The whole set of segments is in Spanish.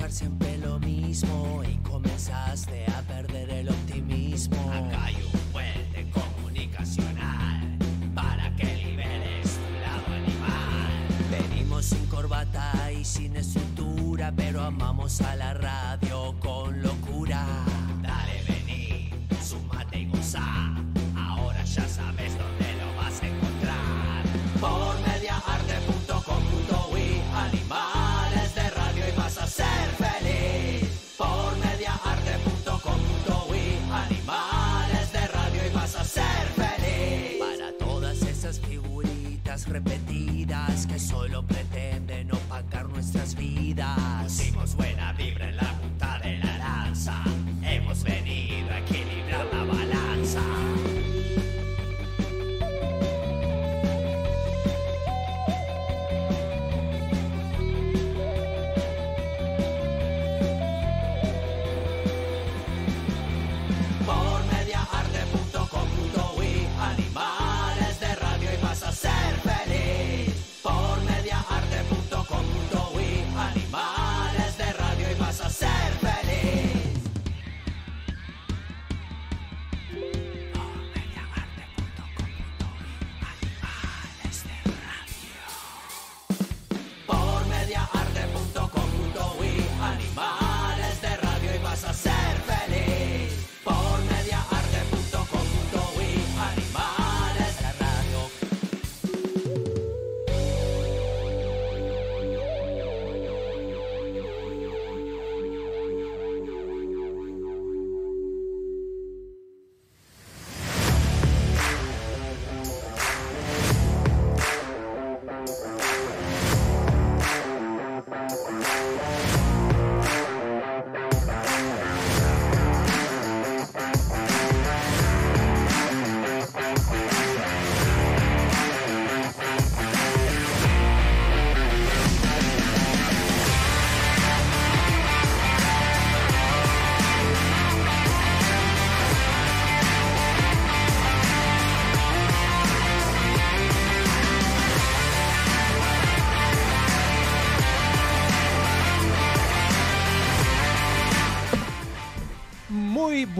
escuchar siempre lo mismo y comenzaste a perder el optimismo. Acá hay un puente comunicacional para que liberes tu lado animal. Venimos sin corbata y sin estructura, pero amamos a la radio con locura. Dale, vení, sumate y goza. Ahora ya sabes dónde repetidas que solo pretenden opacar nuestras vidas. Pusimos buena vibra en la punta de la lanza.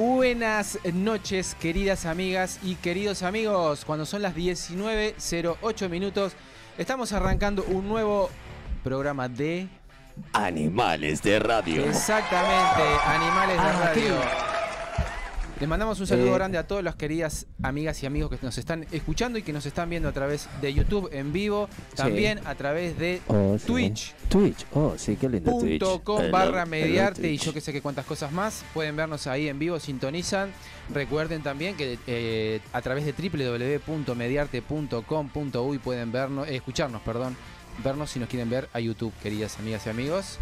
Buenas noches, queridas amigas y queridos amigos. Cuando son las 19.08 minutos, estamos arrancando un nuevo programa de. Animales de radio. Exactamente, Animales de Ah, Radio. Les mandamos un saludo Eh, grande a todas las queridas amigas y amigos que nos están escuchando y que nos están viendo a través de YouTube en vivo, también a través de Oh, sí. Twitch. Twitch, oh, sí, qué lindo Twitch. .com barra hello, mediarte y yo que sé que cuántas cosas más. Pueden vernos ahí en vivo, sintonizan. Recuerden también que eh, a través de www.mediarte.com.uy pueden vernos, eh, escucharnos, perdón, vernos si nos quieren ver a YouTube, queridas amigas y amigos.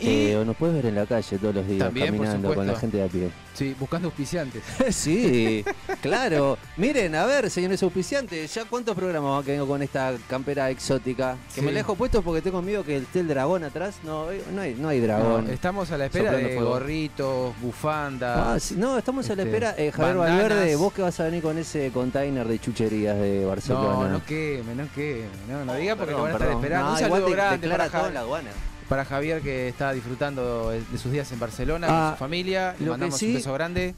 Y Eh, o nos puedes ver en la calle todos los días También, caminando con la gente de a pie. sí, buscando auspiciantes. sí, claro. Miren, a ver, señores auspiciantes, ¿ya cuántos programas que vengo con esta campera exótica? Que Sí. me la dejo puesto porque tengo miedo que esté el dragón atrás. No, eh, no hay, no hay dragón. No, estamos a la espera Soplando de fuego. gorritos, bufandas. Ah, no, estamos a la este, espera. Eh, Javier bandanas. Valverde, vos que vas a venir con ese container de chucherías de Barcelona. no, no queme, no queme. No, no diga porque lo van a estar esperando. No, un saludo grande para Javier. la aduana. Para Javier que está disfrutando de sus días en Barcelona Ah, con su familia, le mandamos sí- un beso grande.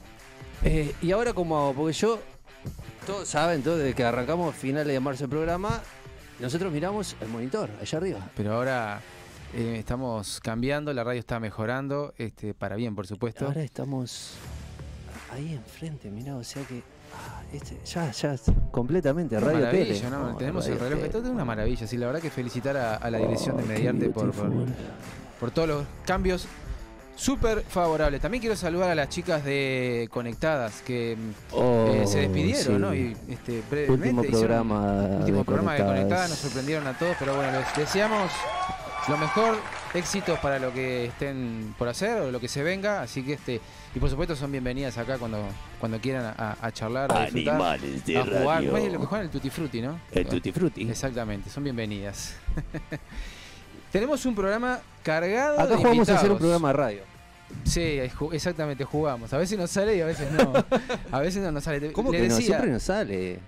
Eh, y ahora como hago, porque yo, todos saben, todo desde que arrancamos finales de marzo el programa, nosotros miramos el monitor, allá arriba. Pero ahora eh, estamos cambiando, la radio está mejorando, este, para bien, por supuesto. Ahora estamos ahí enfrente, mirá, o sea que este, ya, ya, completamente, Una radio tele. ¿no? No, Tenemos el radio reloj, tele. esto es una maravilla, sí, la verdad que felicitar a, a la dirección de Oh, Mediarte por, por, todos los cambios súper favorables. También quiero saludar a las chicas de Conectadas que mm, Oh, eh, se despidieron, sí. ¿no? Y este, brevemente Último hicieron- programa último de programa de Conectadas. Conectadas, nos sorprendieron a todos, pero bueno, les deseamos lo mejor, éxitos para lo que estén por hacer o lo que se venga, así que este, y por supuesto son bienvenidas acá cuando, cuando quieran a, a charlar, a disfrutar, Animales de a jugar, radio. ¿cómo es lo que juegan? El Tutti Frutti, ¿no? El Tutti Frutti. Exactamente, son bienvenidas. Tenemos un programa cargado Acá de jugamos a hacer un programa de radio. Sí, exactamente, jugamos. A veces nos sale y a veces no. A veces no nos sale. ¿Cómo Le que no? decía- Siempre nos sale.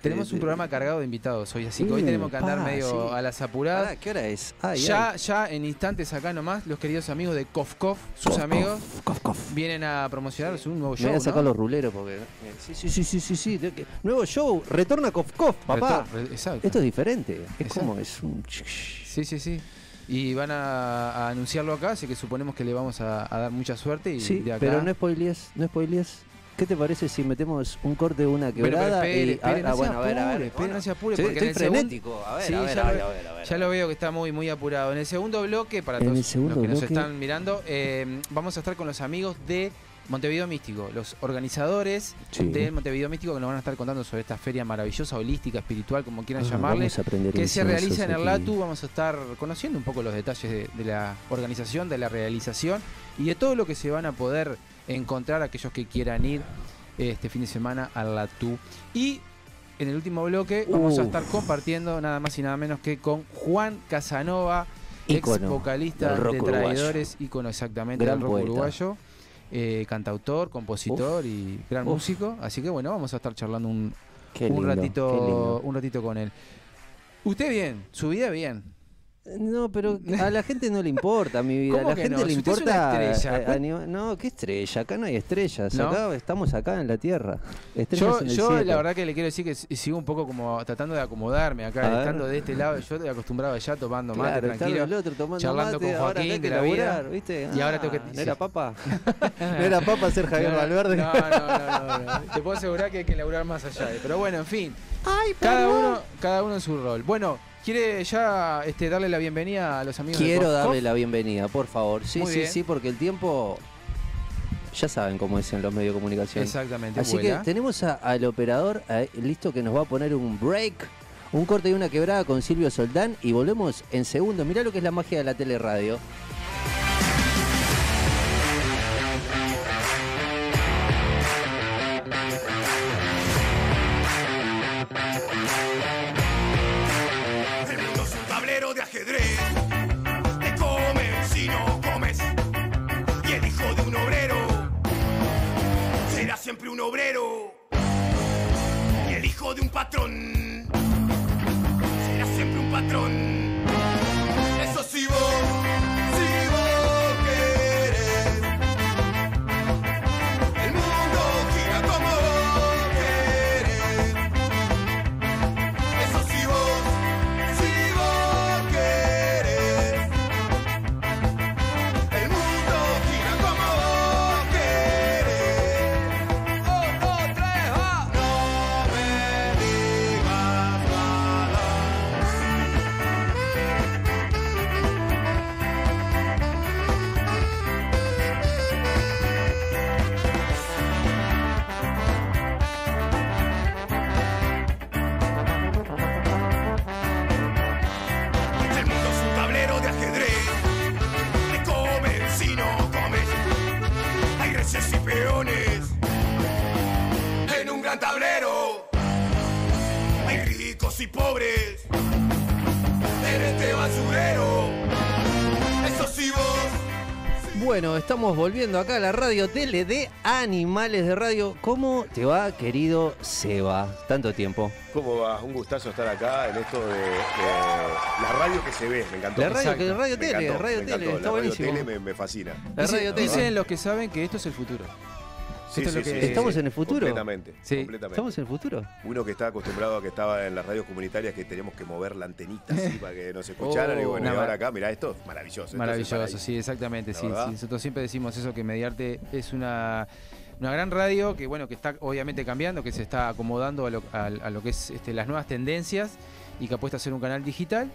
Tenemos un programa cargado de invitados hoy, así que hoy tenemos que andar pa, medio sí. a las apuradas. Pará, ¿Qué hora es? Ay, ya, ay. ya en instantes acá nomás, los queridos amigos de Kof Kof, sus amigos, cof, cof. vienen a promocionar su nuevo Me show. voy a sacar ¿no? los ruleros porque. Sí, sí, sí, sí, sí, sí. que- Nuevo show, retorna Kof Kof, papá. Retor- Exacto. Esto es diferente. Es Exacto. como, es un. Sí, sí, sí. Y van a, a anunciarlo acá, así que suponemos que le vamos a, a dar mucha suerte. Y Sí, de acá... pero no spoilies, no spoilies. ¿Qué te parece si metemos un corte de una Pero, pero quebrada? espere, y, no ah, a ver, a ver. bueno. no se apure, Sí, porque en estoy frenético. A ver, Sí, a ver, ya a ver, lo- a ver, a ver. Ya lo veo que está muy, muy apurado. En el segundo bloque, para En todos los que nos están mirando, eh, vamos a estar con los amigos de Montevideo Místico, los organizadores Sí. de Montevideo Místico que nos van a estar contando sobre esta feria maravillosa, holística, espiritual, como quieran Ah, llamarle, que se realiza en el aquí. LATU. Vamos a estar conociendo un poco los detalles de, de la organización, de la realización y de todo lo que se van a poder encontrar aquellos que quieran ir este fin de semana al LATU. Y en el último bloque vamos a estar compartiendo nada más y nada menos que con Juan Casanova, ex vocalista de. Traidores, ícono exactamente Gran del rock poeta. uruguayo. eh, cantautor, compositor y gran Uf. músico, así que bueno, vamos a estar charlando un, un ratito, un ratito con él. Usted bien, su vida bien. No, pero a la gente no le importa mi vida. A ¿Cómo la gente no? le Si usted es una importa. estrella, eh, ¿cuál- anima- No, ¿qué estrella? Acá no hay estrellas. ¿No? Acá estamos acá en la tierra. Estrellas Yo, yo la verdad que le quiero decir que sigo un poco como tratando de acomodarme A acá, ver. estando de este lado. Yo estoy acostumbrado ya tomando mate Claro, estaba tranquilo. el otro tomando charlando mate, con Joaquín que de la vida. laburar, ¿viste? Y ahora tengo que- Ah. ¿No era papa? ¿No era papa ser Javier No, Valverde? No, no, no. Te puedo asegurar que hay que laburar más allá. de- Pero bueno, en fin. cada uno, cada uno en su rol. Bueno, ¿quiere ya este, darle la bienvenida a los amigos Quiero darle la bienvenida, por favor. Sí, Muy sí, bien. sí, porque el tiempo. Ya saben cómo es en los medios de comunicación. Exactamente, Así que tenemos a- al operador listo que nos va a poner un break, un corte y una quebrada con Silvio Soldán y volvemos en segundos. Mirá lo que es la magia de la teleradio. El siempre un obrero. Y el hijo de un patrón será siempre un patrón. Estamos volviendo acá a la radio tele de Animales de Radio. ¿Cómo te va, querido Seba? Tanto tiempo. ¿Cómo va? Un gustazo estar acá en esto de, de la radio que se ve, me encantó. La radio, que radio Me tele, encantó, radio me tele, encantó. está la buenísimo. radio tele me, me fascina. La radio tele. dicen los que saben que esto es el futuro. Sí, Esto es sí, lo que- sí, ¿Estamos sí, en el futuro? Completamente, Sí. completamente. ¿Estamos en el futuro? Uno que estaba acostumbrado a que estaba en las radios comunitarias que teníamos que mover la antenita así para que nos escucharan y Oh, bueno, y ahora mar- acá, mirá esto, maravilloso. esto es Maravilloso, paraíso. sí, exactamente, sí. Nosotros siempre decimos eso, que Mediarte es una, una gran radio que, bueno, que está obviamente cambiando, que se está acomodando a lo, a- a lo que es este, las nuevas tendencias y que apuesta a ser un canal digital.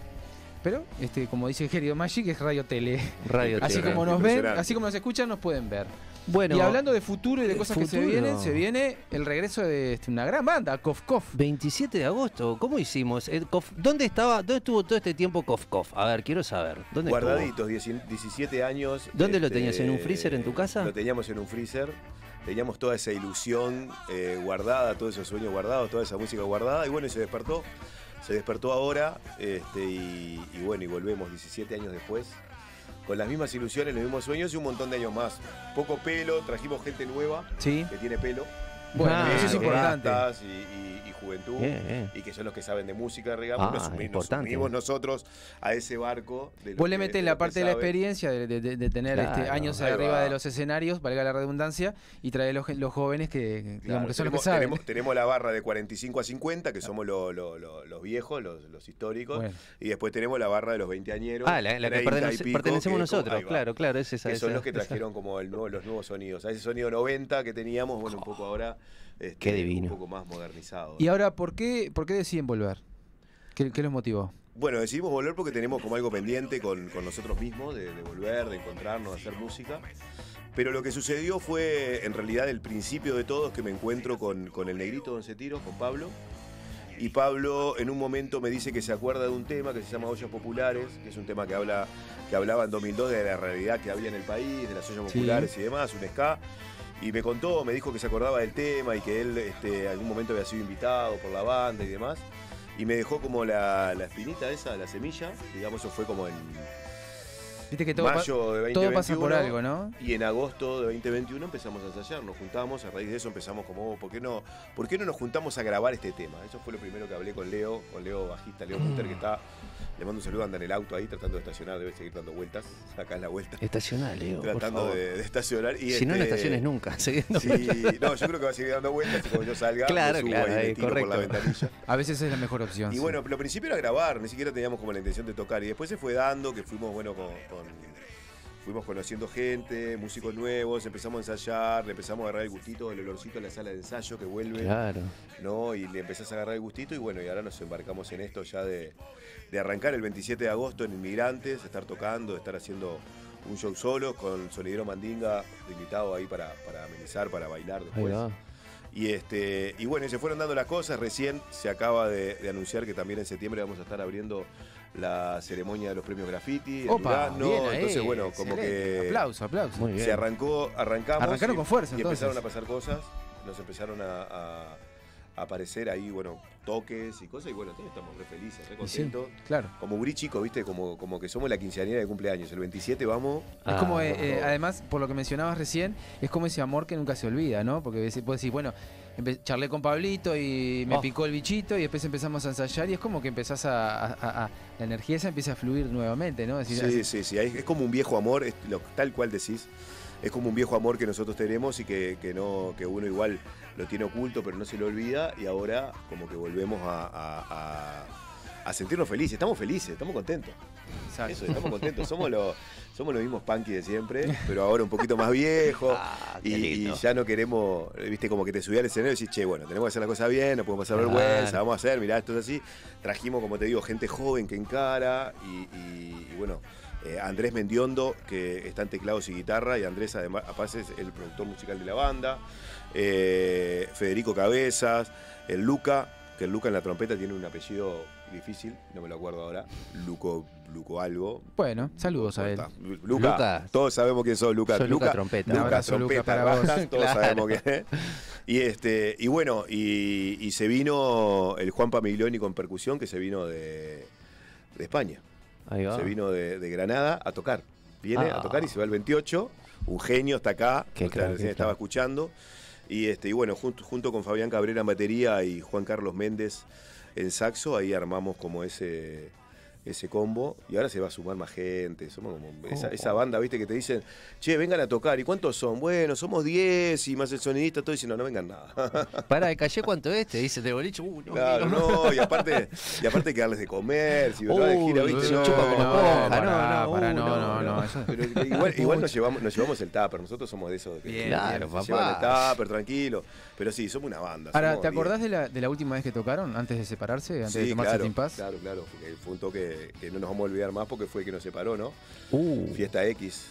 Pero, este, como dice el querido Magic, es radio tele. Radio Así tele. como nos ven, así como nos escuchan, nos pueden ver. Bueno, y hablando de futuro y de eh, cosas que se vienen, se viene el regreso de este, una gran banda, Kof Kof. 27 de agosto, ¿cómo hicimos? Eh, Kof- ¿Dónde estaba, dónde estuvo todo este tiempo Kof Kof? A ver, quiero saber. ¿Dónde? Guardaditos, 10 17 años. este, ¿Dónde lo tenías? ¿En un freezer en tu casa? Lo teníamos en un freezer. Teníamos toda esa ilusión eh, guardada, todos esos sueños guardados, toda esa música guardada. Y bueno, y se despertó. Se despertó ahora. Este, y, y bueno, y volvemos 17 años después. Con las mismas ilusiones, los mismos sueños y un montón de años más. Poco pelo, trajimos gente nueva Sí. que tiene pelo. Bueno, Ah, eso es bien. importante. y juventud. Bien, bien. Y que son los que saben de música, digamos. Ah, nos, sumi- nos importante. subimos nosotros a ese barco. De los Vos le de la los parte de la experiencia, de, de- de- de tener este, Claro, años ahí arriba va. de los escenarios, valga la redundancia, y traer los, los jóvenes que, que, digamos, Claro, que son los tenemos, que saben. tenemos- tenemos la barra de 45 a 50, que somos lo- lo- lo- los viejos, los, los históricos. Bueno. Y después tenemos la barra de los veinteañeros. Ah, la, la que 30 y pertenece- pico, pertenecemos que- nosotros, va. claro, claro, es esa. que son esa- los que esa. trajeron como el nuevo, los nuevos sonidos. A ese sonido 90 que teníamos, bueno, un poco ahora este, Qué divino. un poco más modernizado. Y ahora, ¿por qué, ¿por qué deciden volver? ¿Qué, qué los motivó? Bueno, decidimos volver porque tenemos como algo pendiente con, con nosotros mismos, de, de volver, de encontrarnos, de hacer música. Pero lo que sucedió fue, en realidad, el principio de todo es que me encuentro con, con el negrito Don Cetiro, con Pablo. Y Pablo en un momento me dice que se acuerda de un tema que se llama Ollas Populares, que es un tema que habla que hablaba en 2002 de la realidad que había en el país, de las ollas Sí. populares y demás, un ska. Y me contó, me dijo que se acordaba del tema y que él este, en algún momento había sido invitado por la banda y demás. Y me dejó como la, la espinita esa, la semilla, digamos, eso fue como en Viste que todo, mayo de 2021. todo pasa por algo, ¿no? Y en agosto de 2021 empezamos a ensayar, nos juntamos, a raíz de eso empezamos como, oh, ¿por qué no, ¿por qué no nos juntamos a grabar este tema? Eso fue lo primero que hablé con Leo, con Leo bajista, Leo Munter, que está, le mando un saludo, anda en el auto ahí tratando de estacionar, debe seguir dando vueltas, acá en la vuelta, Estacional, Leo, por tratando favor. de, de estacionar. Y Si no, no este, estaciones nunca. Sí, no, yo creo que va a seguir dando vueltas y cuando yo salga, Claro, me subo claro, ahí, tiro por la correcto. ventanilla. A veces es la mejor opción. Y sí. bueno, lo principio era grabar, ni siquiera teníamos como la intención de tocar. Y después se fue dando, que fuimos, bueno, con, con- fuimos conociendo gente, músicos nuevos, empezamos a ensayar, le empezamos a agarrar el gustito, el olorcito en la sala de ensayo que vuelve, Claro. ¿no? Y le empezás a agarrar el gustito y bueno, y ahora nos embarcamos en esto ya de, de arrancar el 27 de agosto en Inmigrantes, estar tocando, estar haciendo un show solo con Sonidero Mandinga invitado ahí para, para amenizar, para bailar después. Y, este, y bueno, y se fueron dando las cosas. Recién se acaba de, de anunciar que también en septiembre vamos a estar abriendo la ceremonia de los premios graffiti en Opa, bien ahí, Entonces, bueno, como excelente. que Aplauso, aplauso. Muy bien. se arrancó, arrancamos. Arrancaron y- con fuerza, Y entonces. empezaron a pasar cosas. Nos empezaron a, aparecer ahí, bueno, toques y cosas. Y bueno, todos estamos re felices, re Y sí, contentos. claro. Como Guri chico, ¿viste? Como, como que somos la quinceañera de cumpleaños. El 27 vamos. Es como, Ah, eh, eh, además, por lo que mencionabas recién, es como ese amor que nunca se olvida, ¿no? Porque puedes decir, bueno, charlé con Pablito y me Oh. picó el bichito y después empezamos a ensayar y es como que empezás a, a- a- a- la energía esa empieza a fluir nuevamente, ¿no? Decir, Sí, sí, sí. Es, como un viejo amor, es lo- tal cual decís. Es como un viejo amor que nosotros tenemos y que, que no, que uno igual lo tiene oculto, pero no se lo olvida. Y ahora como que volvemos a, a- a- a sentirnos felices. Estamos felices, estamos contentos. exacto. Eso, estamos contentos. Somos los, somos los mismos punky de siempre, pero ahora un poquito más viejos. Ah, y, y ya no queremos, viste, como que te subí al escenario y decís, che, bueno, tenemos que hacer la cosa bien, no podemos pasar Claro. vergüenza, vamos a hacer, mirá, esto es así. Trajimos, como te digo, gente joven que encara y, y- y bueno, eh, Andrés Mendiondo, que está en teclados y guitarra, y Andrés además es el productor musical de la banda, eh, Federico Cabezas, el Luca, que el Luca en la trompeta tiene un apellido difícil, no me lo acuerdo ahora, Luco, Luco algo. Bueno, saludos a él. Luca, Luca. todos sabemos quién sos, Luca. Sos Luca Trompeta. Luca abrazo, Luca, Trompeta, para vos. todos Claro. sabemos quién es. Y, este, y bueno, y, y se vino el Juan Pamiglioni con percusión, que se vino de, de España. Ahí va. Se vino de, de Granada a tocar. Viene Ah. a tocar y se va el 28. Un genio está acá. Crack, recién estaba escuchando. Y, este, y bueno, junto, junto con Fabián Cabrera en batería y Juan Carlos Méndez en saxo, ahí armamos como ese, ese combo. Y ahora se va a sumar más gente. Somos como esa, esa banda, viste, que te dicen, che, vengan a tocar. ¿Y cuántos son? Bueno, somos 10 y más el sonidista, todo diciendo, no vengan nada. Para, ¿de calle cuánto es? Te dice del boliche. Uh, no, Claro, no, y aparte, y aparte que darles de comer, si vas de gira, viste, no, chupa como no, no, uh, no, no, no, Pero igual, igual nos llevamos, nos llevamos el tupper, nosotros somos de esos que Bien, Claro, se llevan el papá. tupper, tranquilo. Pero sí, somos una banda. Ahora, somos ¿te acordás de la, de la última vez que tocaron, antes de separarse, antes de tomarse claro, Team Pass? claro, claro, porque fue un toque que no nos vamos a olvidar más porque fue el que nos separó, ¿no? Uh, Fiesta X,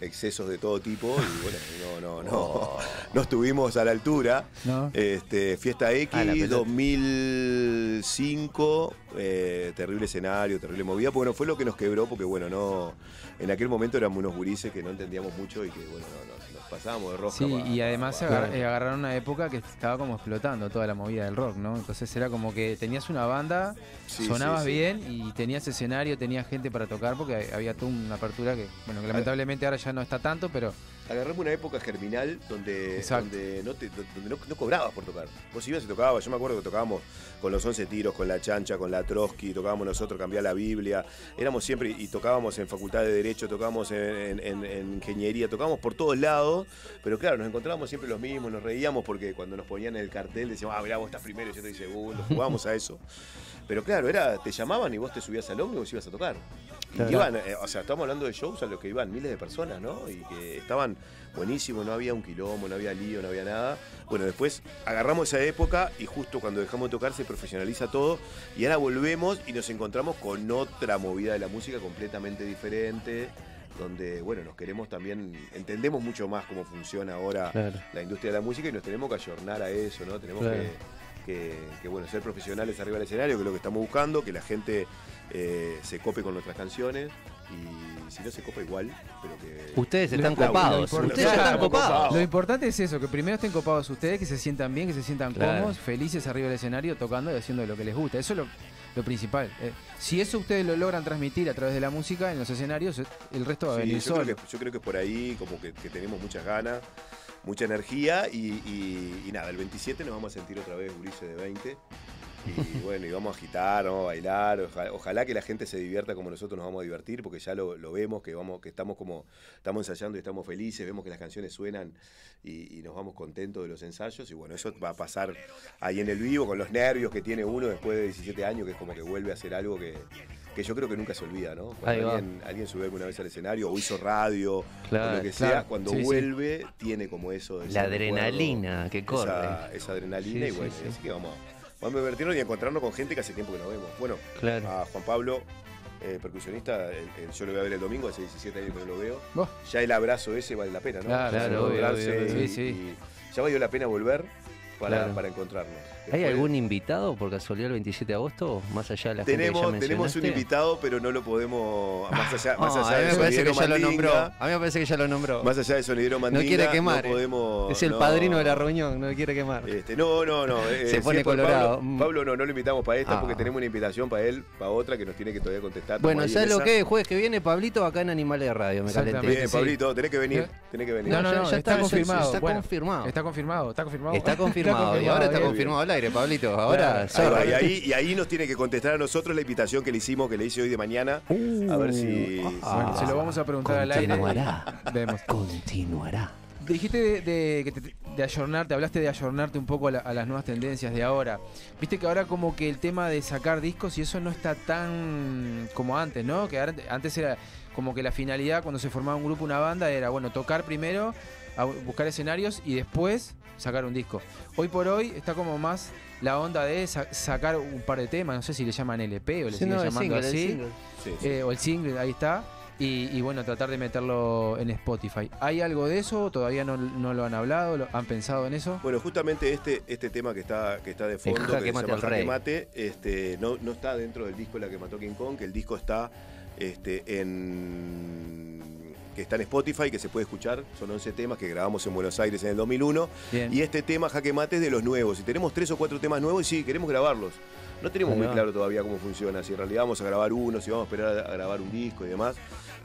excesos de todo tipo y bueno, no, no, no, Oh. no estuvimos a la altura. ¿No? Este, Fiesta X, Ah, la pelota. 2005, eh, terrible escenario, terrible movida, bueno, fue lo que nos quebró, porque bueno, no, en aquel momento éramos unos gurises que no entendíamos mucho y que bueno, no, no, pasábamos de rosca. Sí, y además pa- agar- eh, agarraron una época que estaba como explotando toda la movida del rock, ¿no? Entonces era como que tenías una banda, Sí, sonabas sí, sí. bien y tenías escenario, tenías gente para tocar porque había toda una apertura que, bueno, que lamentablemente ahora ya no está tanto, pero Agarramos una época germinal donde, donde, no, te- donde no, no cobrabas por tocar. Vos ibas y tocabas. Yo me acuerdo que tocábamos con los 11 tiros, con la chancha, con la Trotsky, tocábamos nosotros, cambiar la Biblia. Éramos siempre, y tocábamos en facultad de Derecho, tocábamos en, en- en Ingeniería, tocábamos por todos lados. Pero claro, nos encontrábamos siempre los mismos, nos reíamos porque cuando nos ponían en el cartel decíamos, ah, mirá, vos estás primero y yo estoy segundo, jugábamos a eso. Pero claro, era, te llamaban y vos te subías al ómnibus y ibas a tocar. Claro. iban, eh, o sea, estamos hablando de shows a los que iban miles de personas, ¿no? Y que estaban buenísimos, no había un quilombo, no había lío, no había nada. Bueno, después agarramos esa época y justo cuando dejamos de tocar se profesionaliza todo y ahora volvemos y nos encontramos con otra movida de la música completamente diferente donde, bueno, nos queremos también, entendemos mucho más cómo funciona ahora Claro. la industria de la música y nos tenemos que ayornar a eso, ¿no? Tenemos Claro. que, que, que, bueno, ser profesionales arriba del escenario, que es lo que estamos buscando, que la gente eh, se cope con nuestras canciones y si no se copa igual, pero que... Ustedes están copados. lo impor- Ustedes ya Claro, están copados. copados. Lo importante es eso, que primero estén copados ustedes, que se sientan bien, que se sientan Claro. cómodos, felices arriba del escenario, tocando y haciendo lo que les gusta. Eso es lo, lo principal. Eh, si eso ustedes lo logran transmitir a través de la música en los escenarios, el resto va a Sí, venir yo, creo que, yo creo que es por ahí, como que, que tenemos muchas ganas, mucha energía y, y- y nada, el 27 nos vamos a sentir otra vez Ulises de 20. Y bueno, y vamos a agitar, vamos a bailar. Ojalá, ojalá que la gente se divierta como nosotros nos vamos a divertir, porque ya lo, lo vemos, que vamos, que estamos como, estamos ensayando y estamos felices, vemos que las canciones suenan y, y nos vamos contentos de los ensayos. Y bueno, eso va a pasar ahí en el vivo, con los nervios que tiene uno después de 17 años, que es como que vuelve a hacer algo que, que yo creo que nunca se olvida, ¿no? Cuando alguien, alguien sube alguna vez al escenario o hizo radio, Claro, o lo que sea, cuando Sí, sí. vuelve tiene como eso. La recuerdo, adrenalina que corre. Esa, esa adrenalina Sí, y bueno, sí. así que vamos, vamos a divertirnos y a encontrarnos con gente que hace tiempo que no vemos. Bueno, Claro. a Juan Pablo, eh, percusionista, el- el- yo lo voy a ver el domingo, hace 17 años que no lo veo. Vos, Ya el abrazo ese vale la pena, ¿no? Claro, claro, obvio, encontrarse obvio, obvio. y- Sí, sí. y ya valió la pena volver para, Claro. para encontrarnos. ¿Hay algún invitado por casualidad el 27 de agosto? Más allá de la gente que Tenemos, ya tenemos un invitado, pero no lo podemos. Más allá, más No, allá a mí de me parece que Sonidero ya lo nombró. Mandinga, A mí me parece que ya lo nombró. Más allá de Sonidero Mandinga, quiere quemar, no eh. podemos. es el no. padrino de la reunión, no quiere quemar. Este, no, no, no. eh, Se pone colorado. Pablo, Mm. Pablo no, no lo invitamos para esta Ah. porque tenemos una invitación para él, para otra que nos tiene que todavía contestar. Bueno, ¿sabes lo que es? Jueves que viene, Pablito, acá en Animales de Radio, me Exactamente. calenté. Bien, sí. Pablito, tenés que venir. Eh, Tenés que venir. No, no, ya- no, ya está, está, confirmado. está confirmado. Está confirmado, está confirmado. Está confirmado, y ahora está confirmado Pablito. Ahora, Claro. Ahí sorry. va, y, ahí, y ahí nos tiene que contestar a nosotros la invitación que le hicimos, que le hice hoy de mañana. a ver si. ah. Bueno, se lo vamos a preguntar al aire. Continuará. Vemos. Continuará. Dijiste de, de, que te- de ayornarte, hablaste de ayornarte un poco a, la- a las nuevas tendencias de ahora. Viste que ahora como que el tema de sacar discos y eso no está tan como antes, ¿no? Que antes era como que la finalidad cuando se formaba un grupo, una banda, era, bueno, tocar primero, a buscar escenarios y después sacar un disco. Hoy por hoy está como más la onda de sa- sacar un par de temas, no sé si le llaman LP o le Sí, siguen no, el llamando single, el así. single. Sí, sí. Eh, o el single, ahí está. Y, y bueno, tratar de meterlo en Spotify. ¿Hay algo de eso? ¿Todavía no, no lo han hablado? ¿Lo- ¿Han pensado en eso? Bueno, justamente este, este tema que está, que está de fondo, Jaque que se Mate llama Rey. Mate, este, no, no está dentro del disco La que mató King Kong, que el disco está este, en que está en Spotify, que se puede escuchar. Son 11 temas que grabamos en Buenos Aires en el 2001. Bien. Y este tema, Jaque Mate, es de los nuevos. Y tenemos tres o cuatro temas nuevos y sí, queremos grabarlos. No tenemos muy claro todavía cómo funciona. Si en realidad vamos a grabar uno, si vamos a esperar a grabar un disco y demás.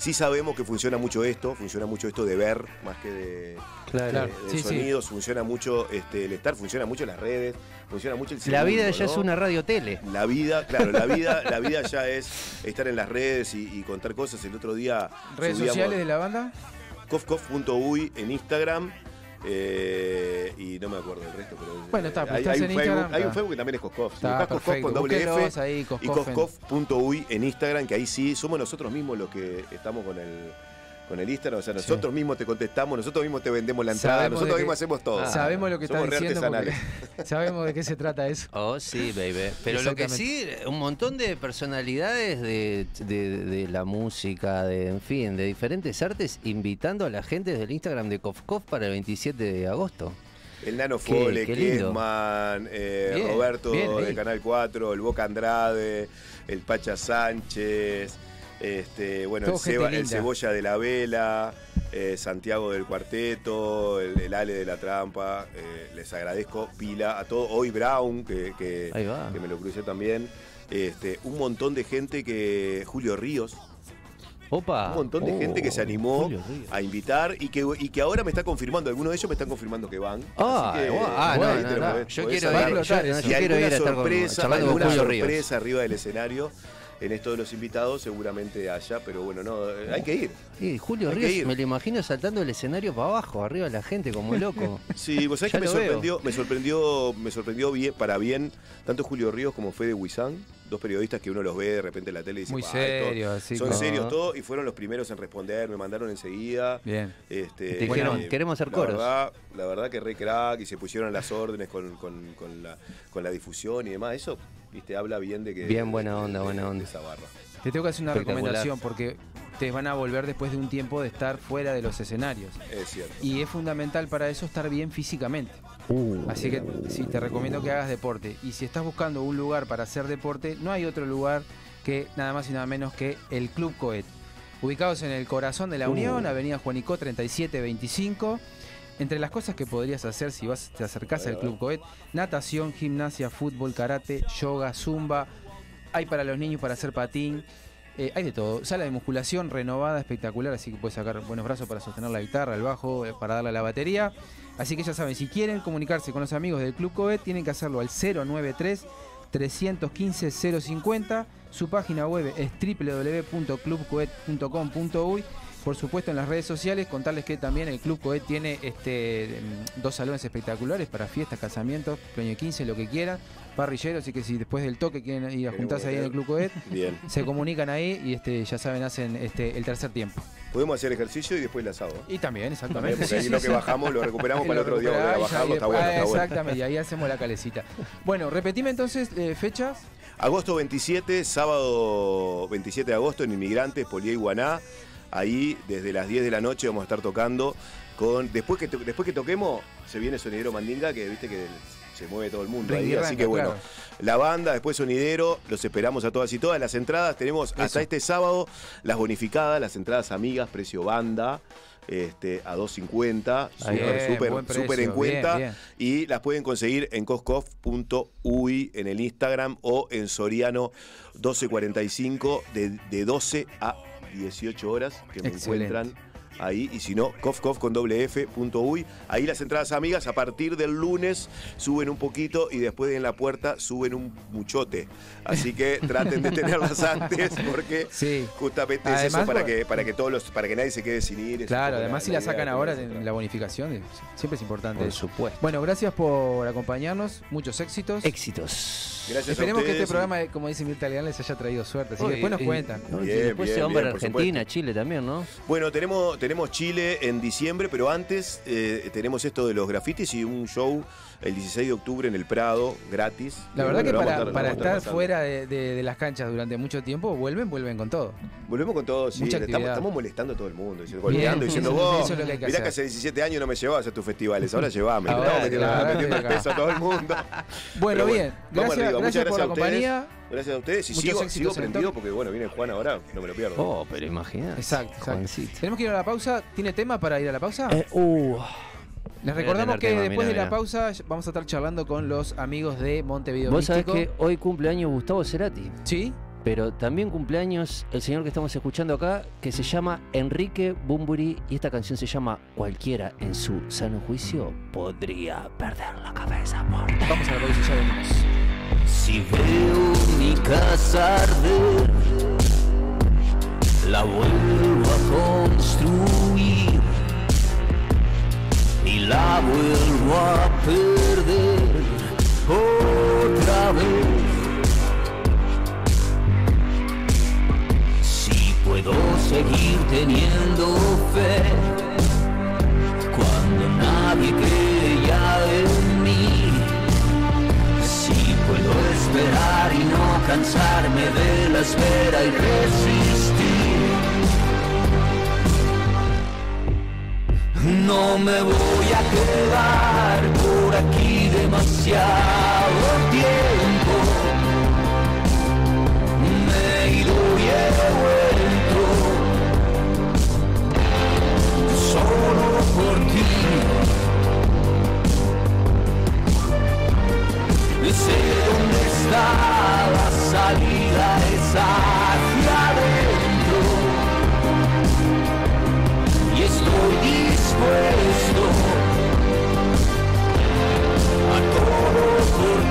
Sí sabemos que funciona mucho esto, funciona mucho esto de ver más que de, Claro. Claro. de- de Sí, sí. sonidos, funciona mucho este, el estar, funciona mucho las redes, funciona mucho el La vida ya ¿no? es una radio tele. La vida, claro, la vida, la vida ya es estar en las redes y, y contar cosas. El otro día ¿Redes subíamos sociales de la banda? kofkof.uy en Instagram. Eh, y no me acuerdo el resto, pero. Bueno, está, hay, estás hay un en Facebook, hay un. Facebook que también es Koskof. Si Koskof perfecto. con doble F ahí, y Koskof en- koskof.uy en Instagram, que ahí sí somos nosotros mismos los que estamos con el con el Instagram, o sea, nosotros mismos te contestamos, nosotros mismos te vendemos la entrada, Sabemos nosotros mismos hacemos todo. Sabemos lo que estás diciendo. sabemos de qué se trata eso. Oh, sí, baby. Pero lo que sí, un montón de personalidades de, de- de la música, de en fin, de diferentes artes, invitando a la gente desde el Instagram de Kofkof para el 27 de agosto. El Nano Fole. Kesman, eh, Bien, Roberto bien ahí. de Canal 4, el Boca Andrade, el Pacha Sánchez, este, bueno, el, el. Cebolla de la Vela, eh, Santiago del Cuarteto, el, el Ale de la Trampa. eh, les agradezco pila a todos. Hoy Brown, que, que- me lo crucé también. Este, un montón de gente que. Julio Ríos. Opa. Un montón de Oh, gente que se animó Julio Ríos. a invitar y que, y que ahora me está confirmando, algunos de ellos me están confirmando que van. Ah, Así que, guau, ah, bueno, no, no, no. Yo quiero ir, yo- yo Y quiero ir a con- sorpresa, charlando con Ríos. sorpresa arriba del escenario en esto de los invitados seguramente haya, pero bueno, no, hay que ir. Sí, Julio Hay Ríos, ir. me lo imagino saltando el escenario para abajo, arriba de la gente, como loco. Sí, vos sabés que me sorprendió, me sorprendió, me sorprendió bien, para bien, tanto Julio Ríos como Fede Huizán, dos periodistas que uno los ve de repente en la tele y dice, Muy "Pa, esto- serio, así Son como- serios todos y fueron los primeros en responder, me mandaron enseguida. Bien. Este, Te dijeron, "Queremos hacer la coros". Verdad, la verdad que re crack y se pusieron las órdenes con, con- con la, con la difusión y demás. Eso, viste, habla bien de que. Bien, buena onda, de- buena de onda. esa barra. Te tengo que hacer una recomendación porque te van a volver después de un tiempo de estar fuera de los escenarios. Es cierto. Y es fundamental para eso estar bien físicamente. Así que sí, te recomiendo que hagas deporte. Y si estás buscando un lugar para hacer deporte, no hay otro lugar que nada más y nada menos que el Club Coet. Ubicados en el corazón de la Uh. Unión, Avenida Juanico 3725. Entre las cosas que podrías hacer si vas, te acercás al Club Coet, natación, gimnasia, fútbol, karate, yoga, zumba. Hay para los niños para hacer patín. eh, hay de todo. Sala de musculación renovada, espectacular, así que puedes sacar buenos brazos para sostener la guitarra, el bajo, eh, para darle a la batería. Así que ya saben, si quieren comunicarse con los amigos del Club Coet, tienen que hacerlo al 093 315 050. Su página web es www.clubcoet.com.uy. Por supuesto, en las redes sociales, contarles que también el Club Coet tiene este, mm, dos salones espectaculares para fiestas, casamientos, cumpleaños 15, lo que quieran, parrilleros. Así que si después del toque quieren ir a juntarse ahí en el. Club Coet, Bien. se comunican ahí y este, ya saben, hacen este, el tercer tiempo. Podemos hacer ejercicio y después el asado. Y también, exactamente. porque ahí sí, lo que bajamos lo recuperamos Y para el otro día. volver a bajarlo, está bueno, está bueno. Exactamente, y ahí hacemos la calecita. Bueno, repetime entonces eh, fechas. Agosto 27, sábado 27 de agosto en Inmigrantes, Polié Iguaná. Ahí desde las 10 de la noche vamos a estar tocando con. Después que, to- después que toquemos, se viene Sonidero Mandinga, que viste que se mueve todo el mundo ahí. Así que bueno, claro. la banda, después Sonidero, los esperamos a todas y todas. Las entradas tenemos Eso. hasta este sábado, las bonificadas, las entradas amigas, precio banda. Este, a 2.50, Ahí súper, precio, en cuenta. bien, Y las pueden conseguir en coscoff.uy en el Instagram o en Soriano 1245 de, de 12 a 18 horas que me Excelente. encuentran ahí. Y si no, cofcoff con doble F punto uy. Ahí las entradas amigas a partir del lunes suben un poquito y después en la puerta suben un muchote. Así que traten de tenerlas antes porque Sí. justamente es eso para que, para que todos los, para que nadie se quede sin ir. Claro, además si la idea sacan ahora, en la bonificación, siempre es importante. Por supuesto. Bueno, gracias por acompañarnos, muchos éxitos. Éxitos. Gracias a Esperemos que este programa, como dice Mirta Legrand, les haya traído suerte. Así que después nos cuentan. Bien, después se bien, van para bien, por Argentina, Chile también, ¿no? Bueno, tenemos, tenemos Chile en diciembre, pero antes eh, tenemos esto de los grafitis y un show el 16 de octubre en el Prado, gratis. La verdad que para, estar pasando. fuera de, de- de las canchas durante mucho tiempo, vuelven, vuelven con todo. Volvemos con todo, sí. Estamos, estamos molestando a todo el mundo, diciendo, golpeando, diciendo vos. que mirá que hace 17 años no me llevabas a tus festivales, ahora llevame. Ahora, estamos metiendo, claro, metiendo el peso a todo el mundo. Bueno, Pero bien. vamos Gracias, arriba. Muchas gracias por la a ustedes. compañía. Gracias a ustedes y Muchos sigo, sigo prendido porque bueno, viene Juan ahora, no me lo pierdo. Oh, pero imagínate. Exacto, exacto. Juancito. Tenemos que ir a la pausa. ¿Tiene tema para ir a la pausa? Eh, uh, Les recordamos que tema, después de la pausa vamos a estar charlando con los amigos de Montevideo Vos sabés que hoy cumpleaños Gustavo Cerati. Sí, Pero también cumpleaños el señor que estamos escuchando acá, que se llama Enrique Bumburi, y esta canción se llama Cualquiera en su sano juicio podría perder la cabeza por vamos a la pausa y ya venimos. Si veo mi casa arder, la vuelvo a construir y la vuelvo a perder otra vez. Si puedo seguir teniendo fe cuando nadie cree ya en mí. Si puedo esperar y no cansarme de la espera y resistir. No me voy quedar por aquí demasiado tiempo. Me he ido y he vuelto solo por ti. Sé dónde está la salida, es hacia adentro. Y estoy dispuesto. Por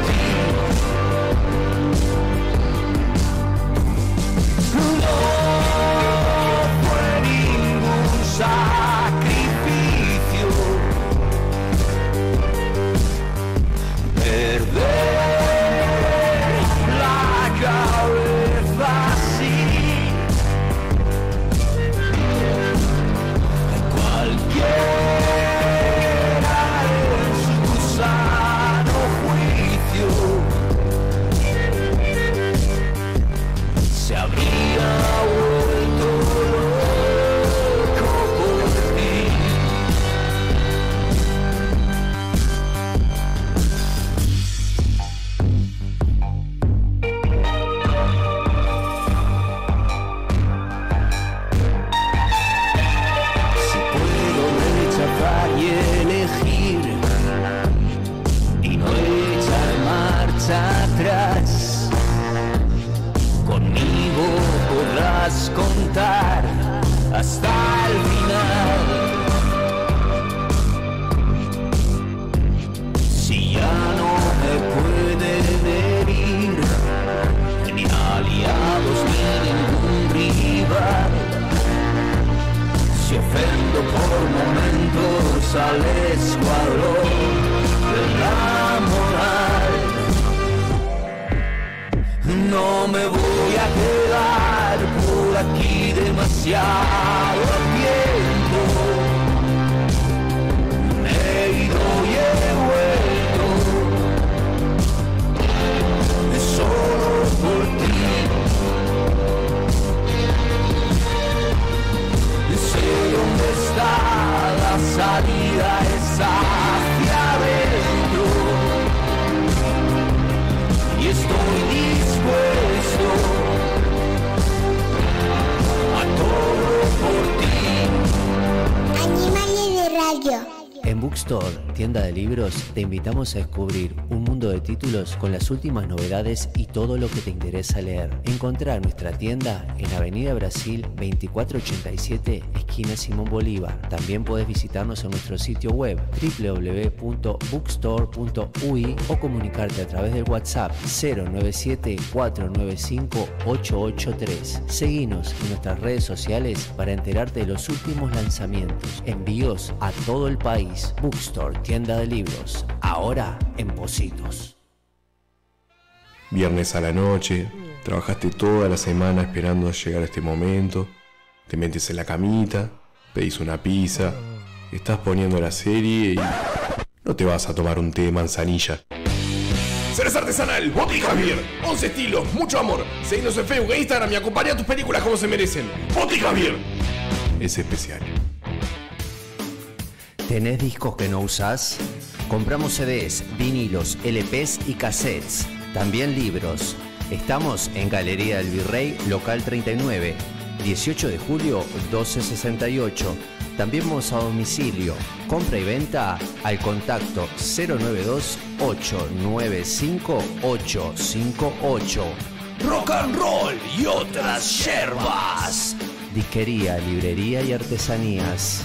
demasiado te invitamos a descubrir un mundo de títulos con las últimas novedades y todo lo que te interesa leer. Encontrá nuestra tienda en Avenida Brasil 2487, Simón Bolívar. También puedes visitarnos en nuestro sitio web www.bookstore.ui o comunicarte a través del WhatsApp 097-495-883. Seguinos en nuestras redes sociales para enterarte de los últimos lanzamientos. Envíos a todo el país. Bookstore, tienda de libros. Ahora en Positos. Viernes a la noche, trabajaste toda la semana esperando llegar a este momento, te metes en la camita, pedís una pizza, estás poniendo la serie y no te vas a tomar un té de manzanilla. Cerveza artesanal, Botica Javier. 11 estilos, mucho amor. Seguinos en Facebook e Instagram y acompaña tus películas como se merecen. Botica Javier. Es especial. ¿Tenés discos que no usás? Compramos CDs, vinilos, LPs y cassettes. También libros. Estamos en Galería del Virrey, local 39, 18 de julio 1268. También vamos a domicilio. Compra y venta al contacto 092-895-858. Rock and roll y otras yerbas. Disquería, librería y artesanías.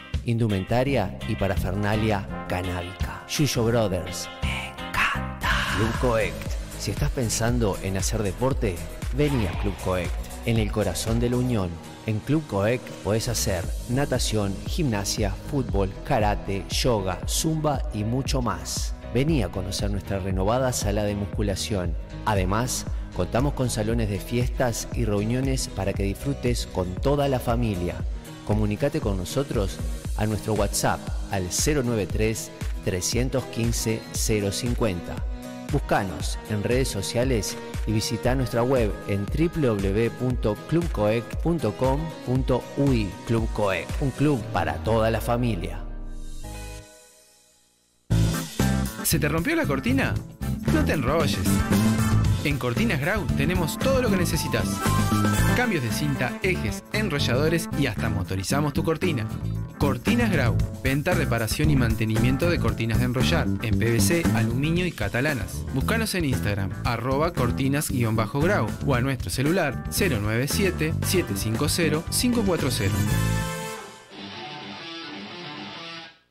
indumentaria y parafernalia canábica. Yuyo Brothers, me encanta. Club Coect. Si estás pensando en hacer deporte, vení a Club Coect, en el corazón de la Unión. En Club Coect podés hacer natación, gimnasia, fútbol, karate, yoga, zumba y mucho más. Vení a conocer nuestra renovada sala de musculación. Además, contamos con salones de fiestas y reuniones para que disfrutes con toda la familia. Comunicate con nosotros a nuestro WhatsApp al 093 315 050. Búscanos en redes sociales y visita nuestra web en www.clubcoec.com.uy Club Coec, un club para toda la familia. ¿Se te rompió la cortina? No te enrolles. En Cortinas Grau tenemos todo lo que necesitas. Cambios de cinta, ejes, enrolladores y hasta motorizamos tu cortina. Cortinas Grau, venta, reparación y mantenimiento de cortinas de enrollar en PVC, aluminio y catalanas. Búscanos en Instagram, arroba cortinas-grau o a nuestro celular 097-750-540.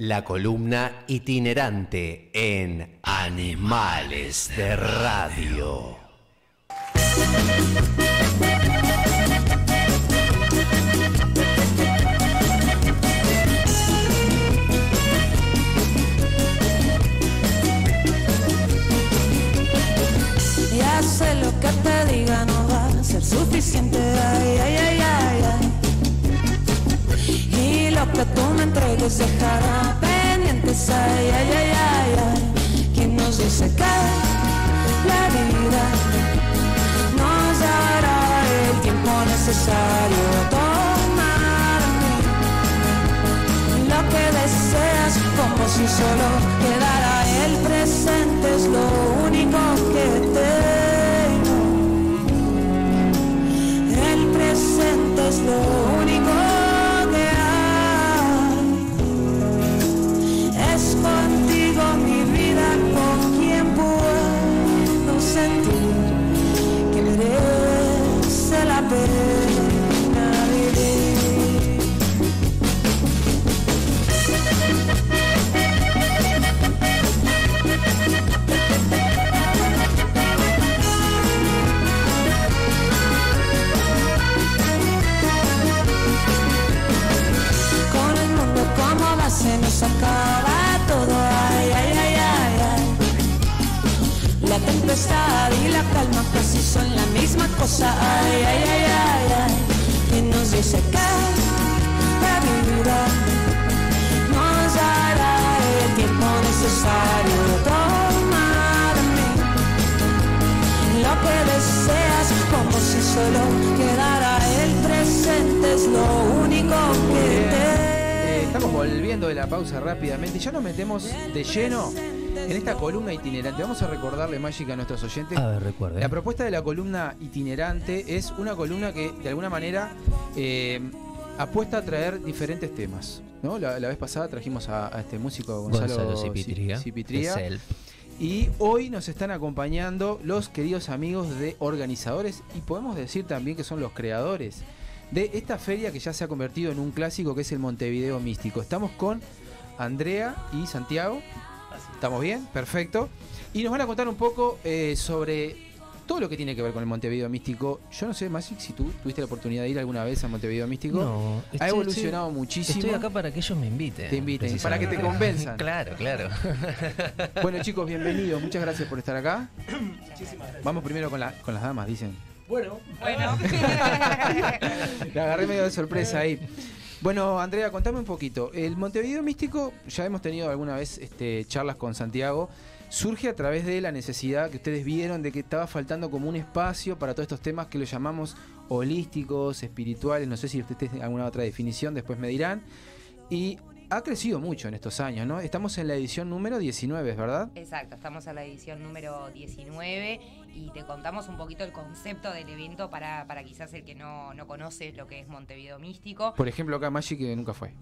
La columna itinerante en Animales de Radio. Ya sé lo que te diga no va a ser suficiente. Ay, ay, ay, ay, tú me entregues dejará pendientes. Ay, ay, ay, ay, ay. ¿Quién nos dice que la vida nos dará el tiempo necesario? Tomar lo que deseas como si solo quedara el presente es lo único que tengo el presente es lo único lleno en esta columna itinerante. Vamos a recordarle, Magic, a nuestros oyentes. A ver, recuerde. La propuesta de la columna itinerante es una columna que, de alguna manera, eh, apuesta a traer diferentes temas. ¿no? La, la vez pasada trajimos a, a este músico Gonzalo, Gonzalo Ci- Cipitría. Cipitría. Y hoy nos están acompañando los queridos amigos de organizadores y podemos decir también que son los creadores de esta feria que ya se ha convertido en un clásico que es el Montevideo Místico. Estamos con Andrea y Santiago. ¿Estamos bien? Perfecto. Y nos van a contar un poco eh, sobre todo lo que tiene que ver con el Montevideo Místico. Yo no sé, Magic, si tú tuviste la oportunidad de ir alguna vez a Montevideo Místico. No, ha evolucionado estoy- muchísimo. Estoy acá para que ellos me inviten. Te inviten, para que te convenzan. claro, claro. Bueno, chicos, bienvenidos. Muchas gracias por estar acá. Vamos primero con, la- con las damas, dicen. Bueno, La agarré medio de sorpresa ahí. Bueno, Andrea, contame un poquito. El Montevideo Místico, ya hemos tenido alguna vez este, charlas con Santiago, surge a través de la necesidad que ustedes vieron de que estaba faltando como un espacio para todos estos temas que lo llamamos holísticos, espirituales, no sé si ustedes tienen alguna otra definición, después me dirán. Y ha crecido mucho en estos años, ¿no? Estamos en la edición número 19, ¿verdad? Exacto, estamos en la edición número 19 y te contamos un poquito el concepto del evento para, para quizás el que no, no conoce lo que es Montevideo Místico. Por ejemplo, acá Magic que nunca fue.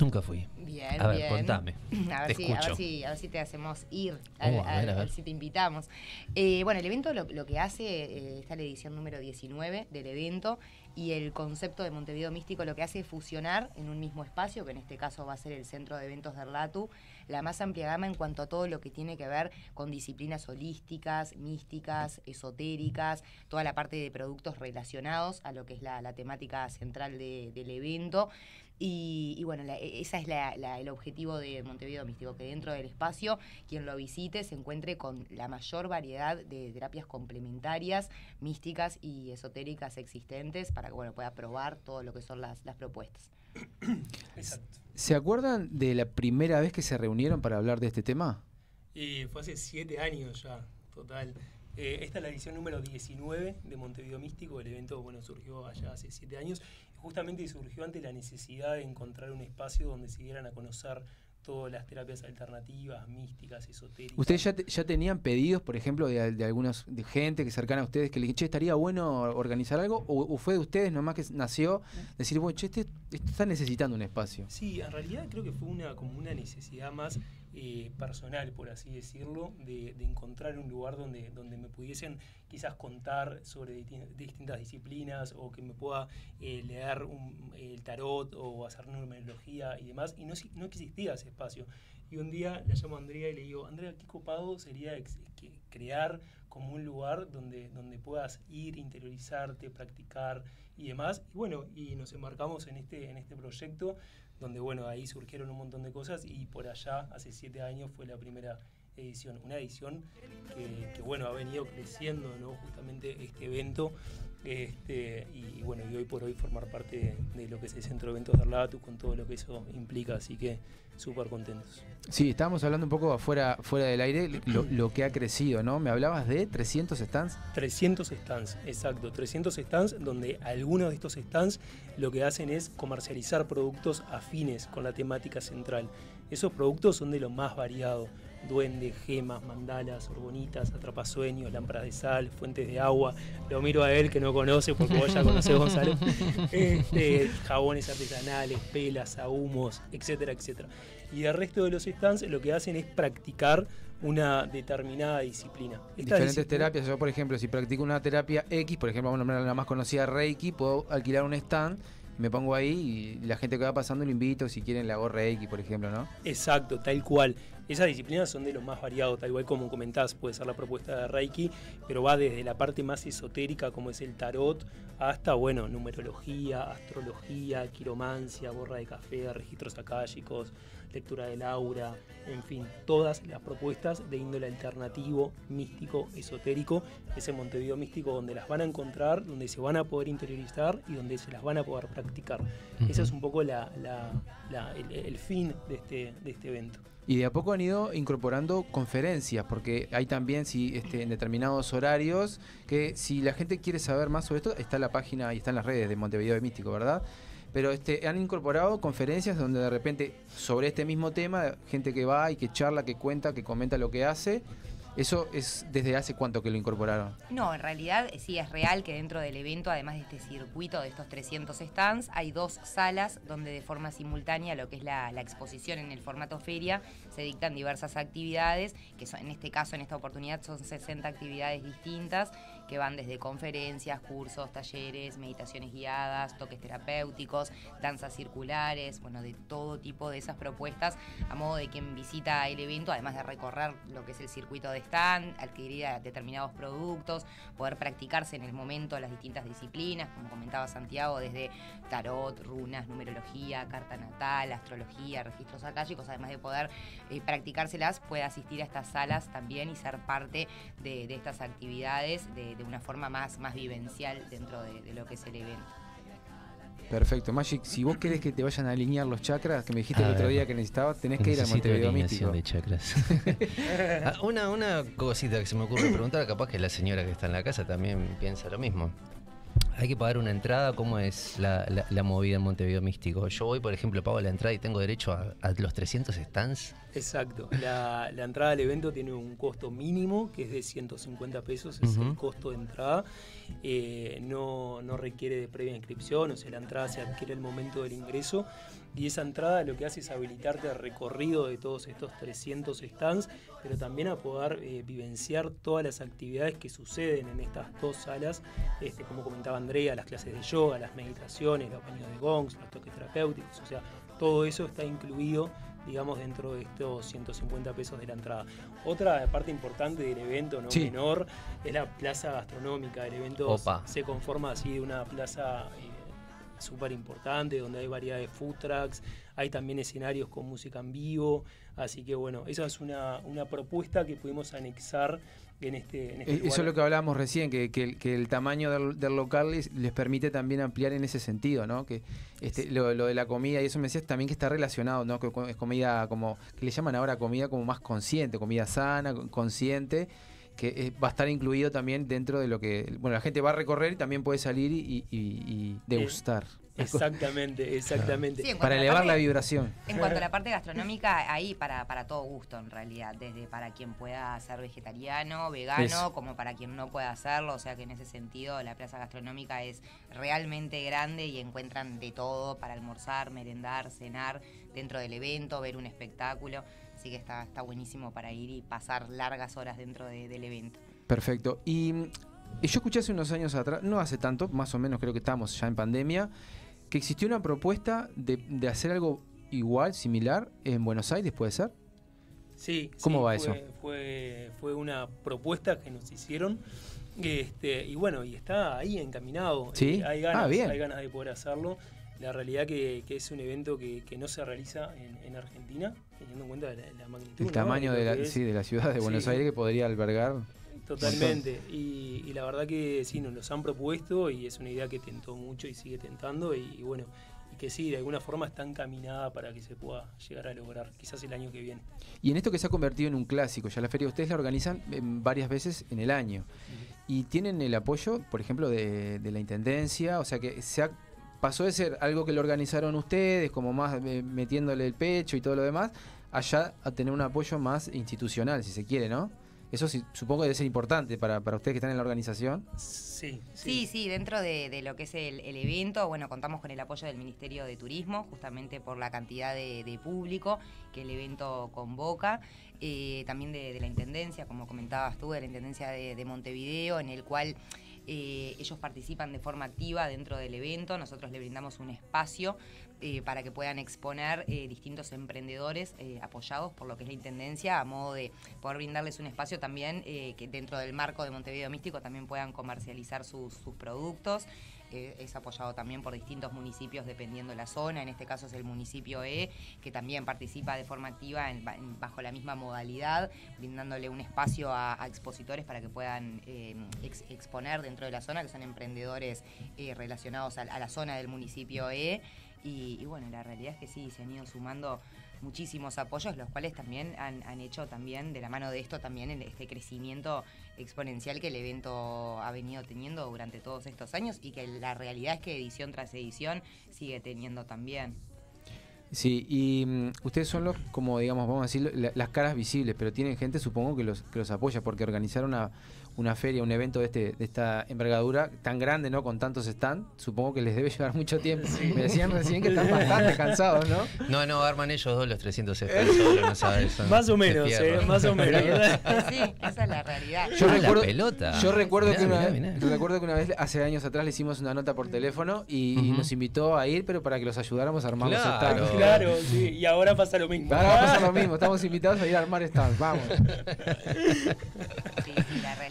Nunca fui. Bien, A ver, bien. contame. A Te ver, si, a, ver escucho. si, a ver si te hacemos ir, al- a ver, al- a ver. a ver si te invitamos. Eh, bueno, el evento lo, lo que hace, eh, está la edición número 19 del evento, y el concepto de Montevideo Místico lo que hace es fusionar en un mismo espacio, que en este caso va a ser el centro de eventos de Rlatu, la más amplia gama en cuanto a todo lo que tiene que ver con disciplinas holísticas, místicas, esotéricas, toda la parte de productos relacionados a lo que es la, temática central de- del evento. Y, y bueno, la- e- ese es la- el objetivo de Montevideo Místico, que dentro del espacio quien lo visite se encuentre con la mayor variedad de terapias complementarias, místicas y esotéricas existentes para que bueno, pueda probar todo lo que son las propuestas. ¿Se acuerdan de la primera vez que se reunieron para hablar de este tema? Fue hace siete años ya, total. Eh, esta es la edición número 19 de Montevideo Místico. El evento bueno, surgió allá hace siete años. Justamente surgió ante la necesidad de encontrar un espacio donde se dieran a conocer todas las terapias alternativas, místicas, esotéricas. ¿Ustedes ya, te- ya tenían pedidos, por ejemplo, de, de algunos de gente que cercana a ustedes que le dije, che, estaría bueno organizar algo? ¿O, o fue de ustedes nomás que nació decir, bueno, che, este, este está necesitando un espacio? Sí, en realidad creo que fue una como una necesidad más eh, personal, por así decirlo, de, encontrar un lugar donde, donde me pudiesen quizás contar sobre disti- distintas disciplinas o que me pueda eh, leer el tarot o hacer numerología y demás. Y no, no existía ese espacio. Y un día la llamo a Andrea y le digo, Andrea, qué copado sería crear como un lugar donde, donde puedas ir, interiorizarte, practicar y demás. Y bueno, y nos embarcamos en este, en este proyecto, donde bueno, ahí surgieron un montón de cosas y por allá, hace siete años, fue la primera edición. Una edición que, bueno, ha venido creciendo, ¿no? Justamente este evento. Este, y bueno, y hoy por hoy formar parte de, de lo que es el centro de eventos de Arlatu con todo lo que eso implica, así que súper contentos. Sí, estábamos hablando un poco afuera, fuera del aire, lo, lo que ha crecido, ¿no? Me hablabas de 300 stands. 300 stands, exacto, 300 stands donde algunos de estos stands lo que hacen es comercializar productos afines con la temática central. Esos productos son de lo más variado. Duendes, gemas, mandalas, orbonitas, atrapasueños, lámparas de sal, fuentes de agua. Lo miro a él que no conoce porque vos ya conocés Gonzalo. Este, jabones artesanales, pelas, ahumos, etcétera, etcétera. Y el resto de los stands lo que hacen es practicar una determinada disciplina. Esta Diferentes disciplina- terapias. Yo, por ejemplo, si practico una terapia X, por ejemplo, vamos a nombrar la más conocida, Reiki, puedo alquilar un stand, me pongo ahí y la gente que va pasando lo invito, si quieren le hago Reiki, por ejemplo, ¿no? Exacto, tal cual. Esas disciplinas son de lo más variado, tal cual como comentás, puede ser la propuesta de Reiki, pero va desde la parte más esotérica como es el tarot hasta, bueno, numerología, astrología, quiromancia, borra de café, registros akáshicos, lectura del aura, en fin, todas las propuestas de índole alternativo, místico, esotérico, ese Montevideo místico donde las van a encontrar, donde se van a poder interiorizar y donde se las van a poder practicar. Ese es un poco la- la- la- el, el fin de este, de este evento. Y de a poco han ido incorporando conferencias, porque hay también si este, en determinados horarios que si la gente quiere saber más sobre esto, está en la página y está en las redes de Montevideo de Místico, ¿verdad? Pero este, han incorporado conferencias donde de repente sobre este mismo tema, gente que va y que charla, que cuenta, que comenta lo que hace. ¿Eso es desde hace cuánto que lo incorporaron? No, en realidad eh, sí es real que dentro del evento, además de este circuito de estos 300 stands, hay dos salas donde de forma simultánea lo que es la, exposición en el formato feria se dictan diversas actividades, que en este caso, en esta oportunidad, son 60 actividades distintas que van desde conferencias, cursos, talleres, meditaciones guiadas, toques terapéuticos, danzas circulares, bueno, de todo tipo de esas propuestas a modo de quien visita el evento, además de recorrer lo que es el circuito de stand, adquirir determinados productos, poder practicarse en el momento las distintas disciplinas, como comentaba Santiago, desde tarot, runas, numerología, carta natal, astrología, registros akáshicos, además de poder eh, practicárselas, puede asistir a estas salas también y ser parte de estas actividades de, de una forma más, más vivencial dentro de, de lo que es el evento. Perfecto. Magic, si vos querés que te vayan a alinear los chakras, que me dijiste A el otro día que necesitabas, tenés que ir a Montevideo Místico. alineación de chakras. Ah, una, una cosita que se me ocurre preguntar, capaz que la señora que está en la casa también piensa lo mismo. Hay que pagar una entrada, ¿cómo es la, la- la movida en Montevideo Místico? Yo voy, por ejemplo, pago la entrada y tengo derecho a, a los 300 stands. Exacto. La, la entrada al evento tiene un costo mínimo, que es de 150 pesos, es el costo de entrada. Eh, no, no requiere de previa inscripción, o sea, la entrada se adquiere al momento del ingreso. Y esa entrada lo que hace es habilitarte al recorrido de todos estos 300 stands, pero también a poder eh, vivenciar todas las actividades que suceden en estas dos salas, este, como comentaba Andrea, las clases de yoga, las meditaciones, los baños de gongs, los toques terapéuticos, o sea, todo eso está incluido digamos, dentro de estos 150 pesos de la entrada. Otra parte importante del evento, no Sí. menor, es la plaza gastronómica. El evento Opa. se conforma así de una plaza eh, súper importante, donde hay variedad de food trucks, hay también escenarios con música en vivo, así que bueno, esa es una, una propuesta que pudimos anexar en este, en este Eh, lugar. Eso es lo que hablábamos recién, que, que el- que el tamaño del, del local les, les permite también ampliar en ese sentido, ¿no? Que este, lo, lo de la comida, y eso me decías también que está relacionado, ¿no? Que es comida como, que le llaman ahora comida como más consciente, comida sana, con- consciente, que eh, va a estar incluido también dentro de lo que, bueno, la gente va a recorrer y también puede salir y, y- y degustar. Exactamente, exactamente. Sí, Para la elevar parte- la vibración. En cuanto a la parte gastronómica, ahí para, para todo gusto en realidad, desde para quien pueda ser vegetariano, vegano, Eso. como para quien no pueda hacerlo, o sea que en ese sentido la plaza gastronómica es realmente grande y encuentran de todo para almorzar, merendar, cenar dentro del evento, ver un espectáculo, así que está, está buenísimo para ir y pasar largas horas dentro de- del evento. Perfecto. Y, yo escuché hace unos años atrás, no hace tanto, más o menos creo que estábamos ya en pandemia, que existió una propuesta de, de hacer algo igual, similar, en Buenos Aires, ¿puede ser? Sí, ¿Cómo sí, va fue, eso? Fue, fue una propuesta que nos hicieron. Este, y bueno, y está ahí encaminado. Sí. Eh, hay, ganas, Ah, bien. hay ganas de poder hacerlo. La realidad que, que es un evento que, que no se realiza en, en Argentina, teniendo en cuenta la, la magnitud. El ¿no? tamaño de la, que es. sí, de la ciudad de Buenos Sí. Aires que podría albergar. Totalmente. Y, y la verdad que sí, nos los han propuesto y es una idea que tentó mucho y sigue tentando. Y, y bueno, y que sí, de alguna forma está encaminada para que se pueda llegar a lograr, quizás el año que viene. Y en esto que se ha convertido en un clásico, ya la feria ustedes la organizan em, varias veces en el año. Y tienen el apoyo, por ejemplo, de, de la Intendencia, o sea que se ha- pasó de ser algo que lo organizaron ustedes, como más eh, metiéndole el pecho y todo lo demás, allá a tener un apoyo más institucional, si se quiere, ¿no? Eso sí, supongo que debe ser importante para, para ustedes que están en la organización. Sí, Sí, sí, dentro de, de lo que es el, el evento, bueno, contamos con el apoyo del Ministerio de Turismo, justamente por la cantidad de, de público que el evento convoca, eh, también de, de la Intendencia, como comentabas tú, de la Intendencia de, de Montevideo, en el cual eh, ellos participan de forma activa dentro del evento, nosotros le brindamos un espacio eh, para que puedan exponer eh, distintos emprendedores apoyados por lo que es la Intendencia, a modo de poder brindarles un espacio también que dentro del marco de Montevideo Místico también puedan comercializar sus productos. Es apoyado también por distintos municipios dependiendo de la zona, en este caso es el municipio E, que también participa de forma activa bajo la misma modalidad, brindándole un espacio a, expositores para que puedan ex- exponer dentro de la zona, que son emprendedores eh, relacionados a, a la zona del municipio E. Y bueno, la realidad es que sí, se han ido sumando muchísimos apoyos, los cuales también han, han hecho también de la mano de esto también este crecimiento exponencial que el evento ha venido teniendo durante todos estos años y que la realidad es que edición tras edición sigue teniendo también. Sí, y mm, ustedes son los, como digamos, vamos a decir, la- las caras visibles, pero tienen gente, supongo, que los, que los apoya, porque organizar una, una feria, un evento de, este, de esta envergadura tan grande, ¿no? Con tantos stands, supongo que les debe llevar mucho tiempo. Me decían recién que están bastante cansados, ¿no? No, no, arman ellos dos los 300 FPS solo, no sabes. son Más o menos, eh, más o menos. Sí, esa es la realidad. Yo Ah, la recuerdo, pelota. yo recuerdo Mirá, que una, mirá, mirá. recuerdo que una vez, hace años atrás, le hicimos una nota por teléfono y, nos invitó a ir, pero para que los ayudáramos a armar los stands. Claro, sí, y ahora pasa lo mismo. Ahora va a pasar lo mismo, estamos invitados a ir a armar stands, vamos. Sí, la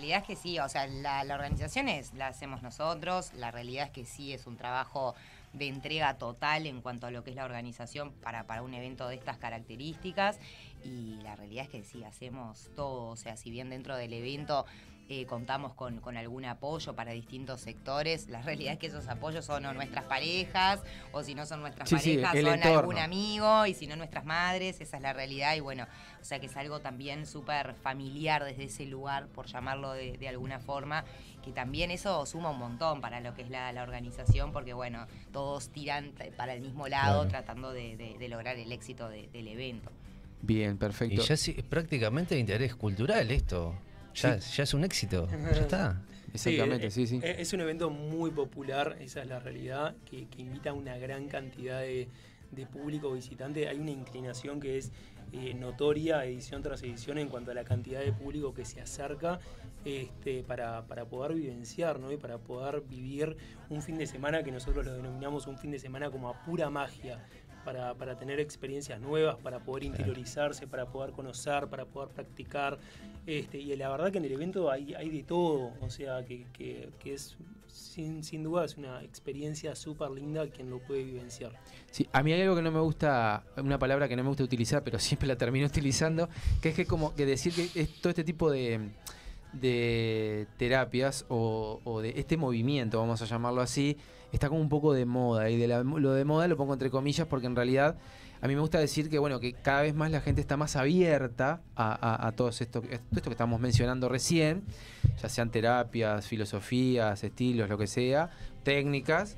realidad es que sí, o sea, la, la organización es, la hacemos nosotros, la realidad es que sí es un trabajo de entrega total en cuanto a lo que es la organización para, para un evento de estas características y la realidad es que sí, hacemos todo, o sea, si bien dentro del evento eh, contamos con, con algún apoyo para distintos sectores, la realidad es que esos apoyos son o nuestras parejas o si no son nuestras Sí, parejas son entorno. algún amigo y si no nuestras madres, esa es la realidad y bueno, o sea que es algo también súper familiar desde ese lugar, por llamarlo de, de alguna forma, que también eso suma un montón para lo que es la, la organización, porque bueno, todos tiran para el mismo lado Claro. tratando de, de- de lograr el éxito de- del evento. Bien, Y perfecto. ya sí, es prácticamente de interés cultural esto. Ya, ya es un éxito. Ya está. Exactamente, eh, sí, sí. eh, Es un evento muy popular, esa es la realidad, que, que invita a una gran cantidad de, de público visitante. Hay una inclinación que es eh, notoria, edición tras edición, en cuanto a la cantidad de público que se acerca este, para, para poder vivenciar ¿no? y para poder vivir un fin de semana que nosotros lo denominamos un fin de semana como a pura magia. Para, para tener experiencias nuevas, para poder interiorizarse, para poder conocer, para poder practicar. Este, y la verdad que en el evento hay, hay de todo, o sea, que, que- que es sin, sin duda es una experiencia súper linda quien lo puede vivenciar. Sí, a mí hay algo que no me gusta, una palabra que no me gusta utilizar, pero siempre la termino utilizando, que es que como que decir que es todo este tipo de, de terapias o, o de este movimiento, vamos a llamarlo así, está como un poco de moda. Y de lo de moda lo pongo entre comillas porque en realidad a mí me gusta decir que bueno, que cada vez más la gente está más abierta a, a, a todo esto, todo esto que estamos mencionando recién, ya sean terapias, filosofías, estilos, lo que sea, técnicas.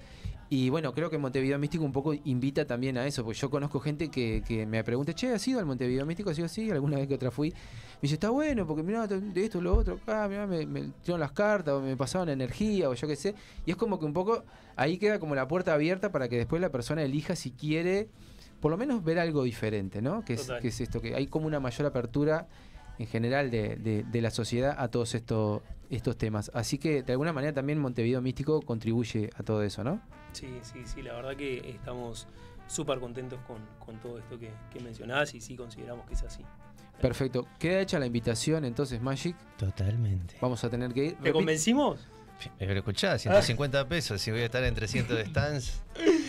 Y bueno, creo que Montevideo Místico un poco invita también a eso, porque yo conozco gente que, que me pregunta, che, ¿has ido al Montevideo Místico? Sí, sí, alguna vez que otra fui. Me dice, está bueno, porque mirá, de esto, lo otro, acá, mirá, me, me tiraron las cartas, o me pasaban energía, o yo qué sé. Y es como que un poco, ahí queda como la puerta abierta para que después la persona elija si quiere, por lo menos ver algo diferente, ¿no? Que es, Total. que es esto, que hay como una mayor apertura en general de, de- de la sociedad a todos estos, estos temas. Así que de alguna manera también Montevideo Místico contribuye a todo eso, ¿no? Sí, sí, sí, la verdad que estamos súper contentos con, con todo esto que, que mencionás y sí consideramos que es así. Perfecto. Queda hecha la invitación entonces, Magic. Totalmente. Vamos a tener que ir. ¿Te convencimos? Pero escuchá, 150 pesos, si voy a estar en 300 stands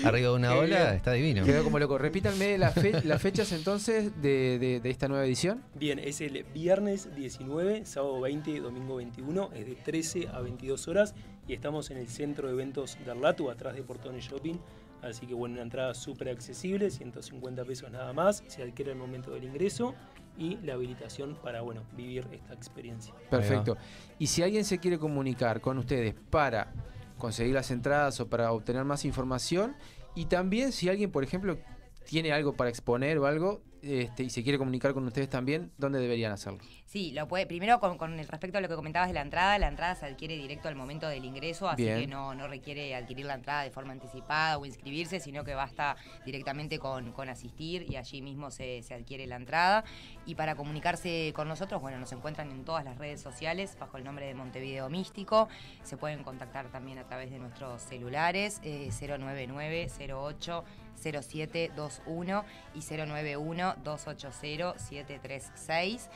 arriba de una Qué ola, bien. está divino. Quedó como loco. Repítanme las, fe- las fechas entonces de, de- de esta nueva edición. Bien, es el viernes 19, sábado 20, domingo 21, es de 13 a 22 horas y estamos en el centro de eventos de Arlatu, atrás de Portones Shopping. Así que bueno, una entrada súper accesible, 150 pesos nada más, se adquiere al momento del ingreso y la habilitación para bueno, vivir esta experiencia. Perfecto. Y si alguien se quiere comunicar con ustedes para conseguir las entradas o para obtener más información, y también si alguien, por ejemplo, tiene algo para exponer o algo este, y se quiere comunicar con ustedes también, ¿dónde deberían hacerlo? Sí, lo puede. Primero, con, con el respecto a lo que comentabas de la entrada, la entrada se adquiere directo al momento del ingreso, así Bien. que no, no requiere adquirir la entrada de forma anticipada o inscribirse, sino que basta directamente con, con asistir y allí mismo se, se adquiere la entrada. Y para comunicarse con nosotros, bueno, nos encuentran en todas las redes sociales bajo el nombre de Montevideo Místico. Se pueden contactar también a través de nuestros celulares eh, 099 08 0721 y 091 280 736.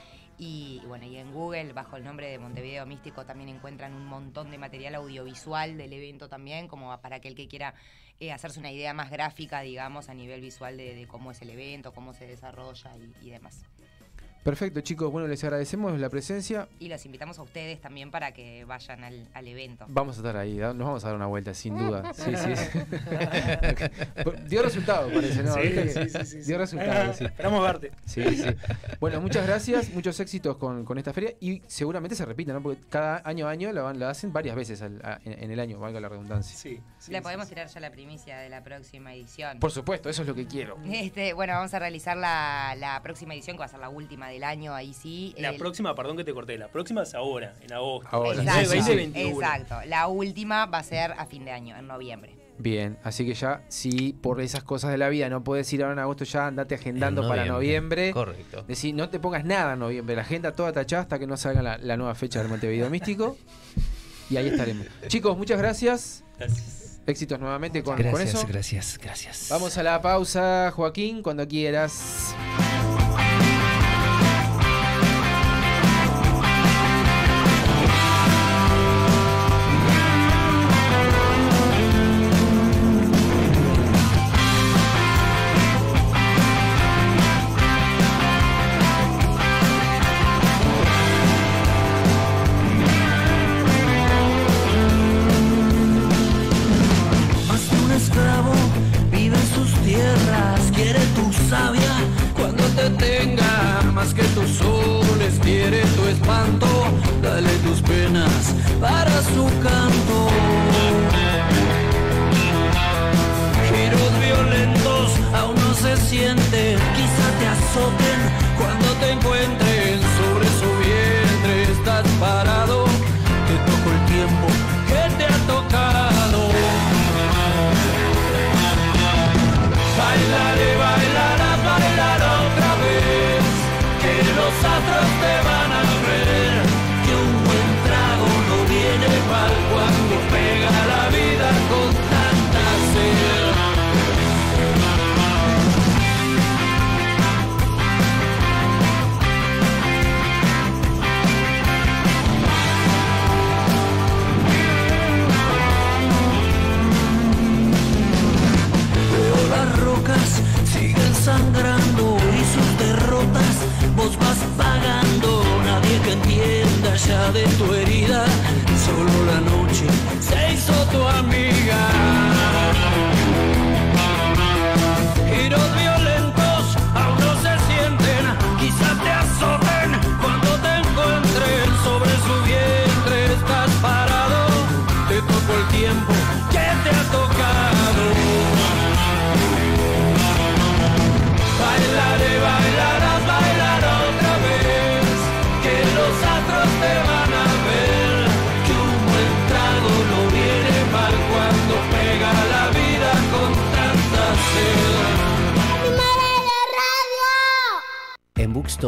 Y bueno, y en Google, bajo el nombre de Montevideo Místico, también encuentran un montón de material audiovisual del evento también, como para aquel que quiera eh, hacerse una idea más gráfica, digamos, a nivel visual de, de cómo es el evento, cómo se desarrolla y, y demás. Perfecto, chicos. Bueno, les agradecemos la presencia. Y los invitamos a ustedes también para que vayan al, al evento. Vamos a estar ahí, ¿no? nos vamos a dar una vuelta, sin duda. Sí, sí. Dio resultado, parece, ¿no? Sí, ¿Viste sí, sí, sí, sí. Dio resultado, sí. Esperamos verte. Sí, sí. Bueno, muchas gracias, muchos éxitos con, con esta feria y seguramente se repita, ¿no? Porque cada año a año la, van- la hacen varias veces al- a- en, en el año, valga la redundancia. Sí. Le podemos tirar ya la primicia de la próxima edición. Por supuesto, eso es lo que quiero. Este, bueno, vamos a realizar la, la próxima edición, que va a ser la última del año, ahí sí. La El- próxima, perdón que te corté, la próxima es ahora, en agosto. Ahora. Exacto, 2021. exacto. La última va a ser a fin de año, en noviembre. Bien, así que ya, si por esas cosas de la vida no puedes ir ahora en agosto, ya andate agendando En para noviembre. Correcto. Decir, no te pongas nada en noviembre, la agenda toda tachada hasta que no salga la, la nueva fecha del Montevideo Místico. Y ahí estaremos. Chicos, muchas gracias. Gracias. Éxitos nuevamente con, con Gracias, eso. gracias, gracias. Vamos a la pausa, Joaquín, cuando quieras.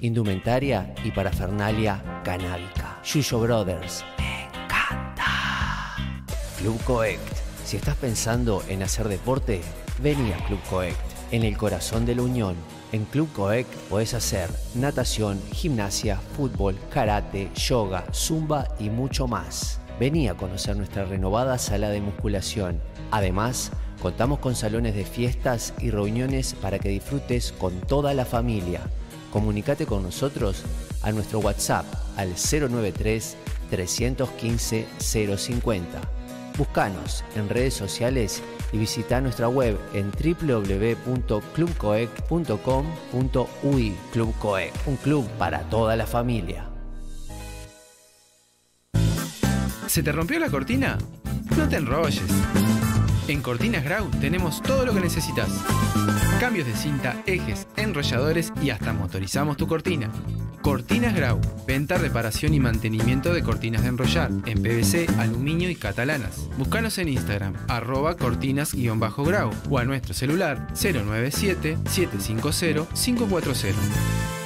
indumentaria y parafernalia canábica. Yuyo Brothers. Me encanta. Club Coect. Si estás pensando en hacer deporte, vení a Club Coect, en el corazón de la Unión. En Club Coect podés hacer natación, gimnasia, fútbol, karate, yoga, zumba y mucho más. Vení a conocer nuestra renovada sala de musculación. Además, contamos con salones de fiestas y reuniones para que disfrutes con toda la familia. Comunicate con nosotros a nuestro WhatsApp al 093 315 050. Búscanos en redes sociales y visita nuestra web en www.clubcoec.com.ui Club Coec, un club para toda la familia. ¿Se te rompió la cortina? No te enrolles. En Cortinas Grau tenemos todo lo que necesitas. Cambios de cinta, ejes, enrolladores y hasta motorizamos tu cortina. Cortinas Grau, venta, reparación y mantenimiento de cortinas de enrollar en PVC, aluminio y catalanas. Búscanos en Instagram, arroba cortinas-grau o a nuestro celular 097-750-540.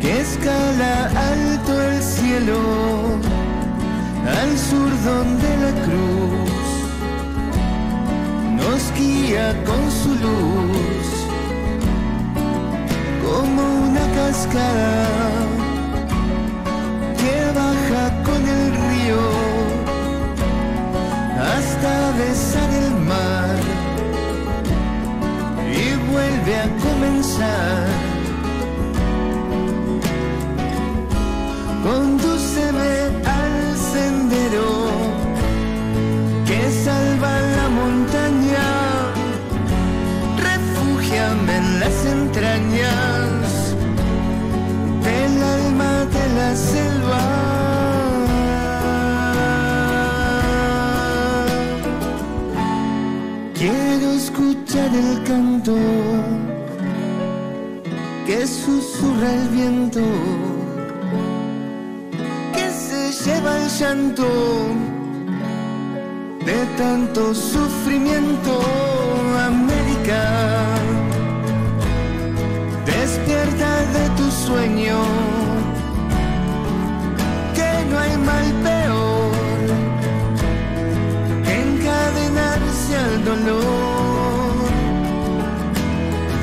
Que escala alto el cielo al sur donde la cruz nos guía con su luz como una cascada que baja con el río hasta besar el mar y vuelve a comenzar. Condúceme al sendero el canto que susurra el viento, que se lleva el llanto de tanto sufrimiento.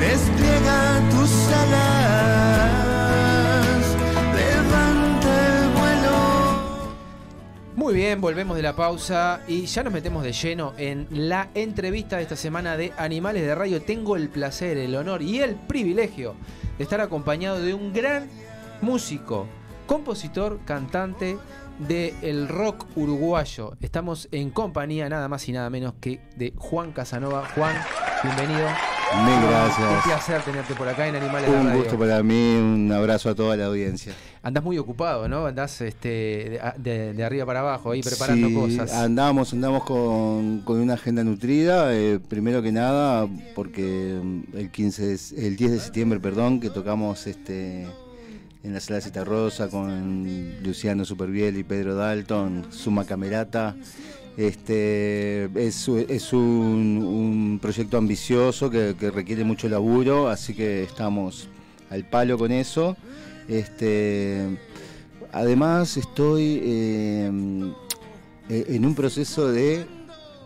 Despliega tus vuelo. Muy bien, volvemos de la pausa y ya nos metemos de lleno en la entrevista de esta semana de Animales de Radio. Tengo el placer, el honor y el privilegio de estar acompañado de un gran músico, compositor, cantante del rock uruguayo. Estamos en compañía nada más y nada menos que de Juan Casanova. Juan, bienvenido. Mil gracias. Un placer tenerte por acá en Animales de Un gusto para mí, un abrazo a toda la audiencia. Andás muy ocupado, ¿no? Andás este, de, de- de arriba para abajo, ahí preparando Sí, cosas. Andamos, andamos con, con una agenda nutrida, eh, primero que nada, porque el 15 de- el 10 de septiembre, perdón, que tocamos este en la sala Cita Rosa con Luciano Superviel y Pedro Dalton, Suma Camerata. Este es, es un, proyecto ambicioso que, que requiere mucho laburo, así que estamos al palo con eso. Este, además estoy eh, eh, en un proceso de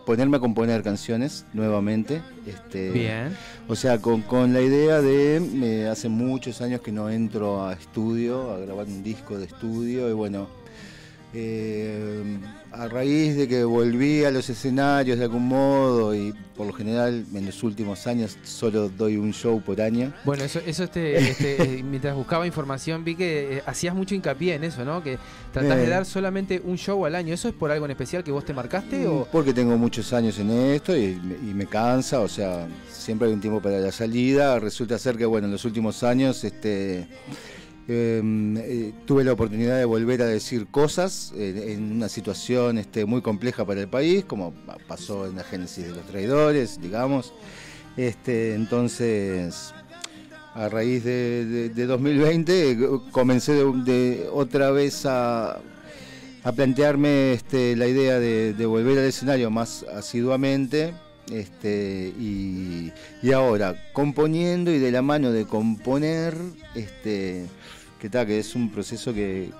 ponerme a componer canciones nuevamente. Este, Bien. O sea, con, con la idea de, eh, hace muchos años que no entro a estudio, a grabar un disco de estudio, y bueno, eh, a raíz de que volví a los escenarios de algún modo, y por lo general en los últimos años solo doy un show por año. Bueno, eso, eso este, este, eh, mientras buscaba información vi que eh, hacías mucho hincapié en eso, ¿no? Que tratás de dar solamente un show al año. ¿Eso es por algo en especial que vos te marcaste o...? Porque tengo muchos años en esto y, me- y me cansa, o sea, siempre hay un tiempo para la salida. Resulta ser que, bueno, en los últimos años este, eh, eh, tuve la oportunidad de volver a decir cosas eh, en una situación este, muy compleja para el país, como pasó en la génesis de los traidores, digamos. Este, entonces, a raíz de, de- de 2020, eh, comencé de, otra vez a plantearme este, la idea de, volver al escenario más asiduamente. Y, ahora, componiendo y de la mano de componer, que, ta, que es un proceso que,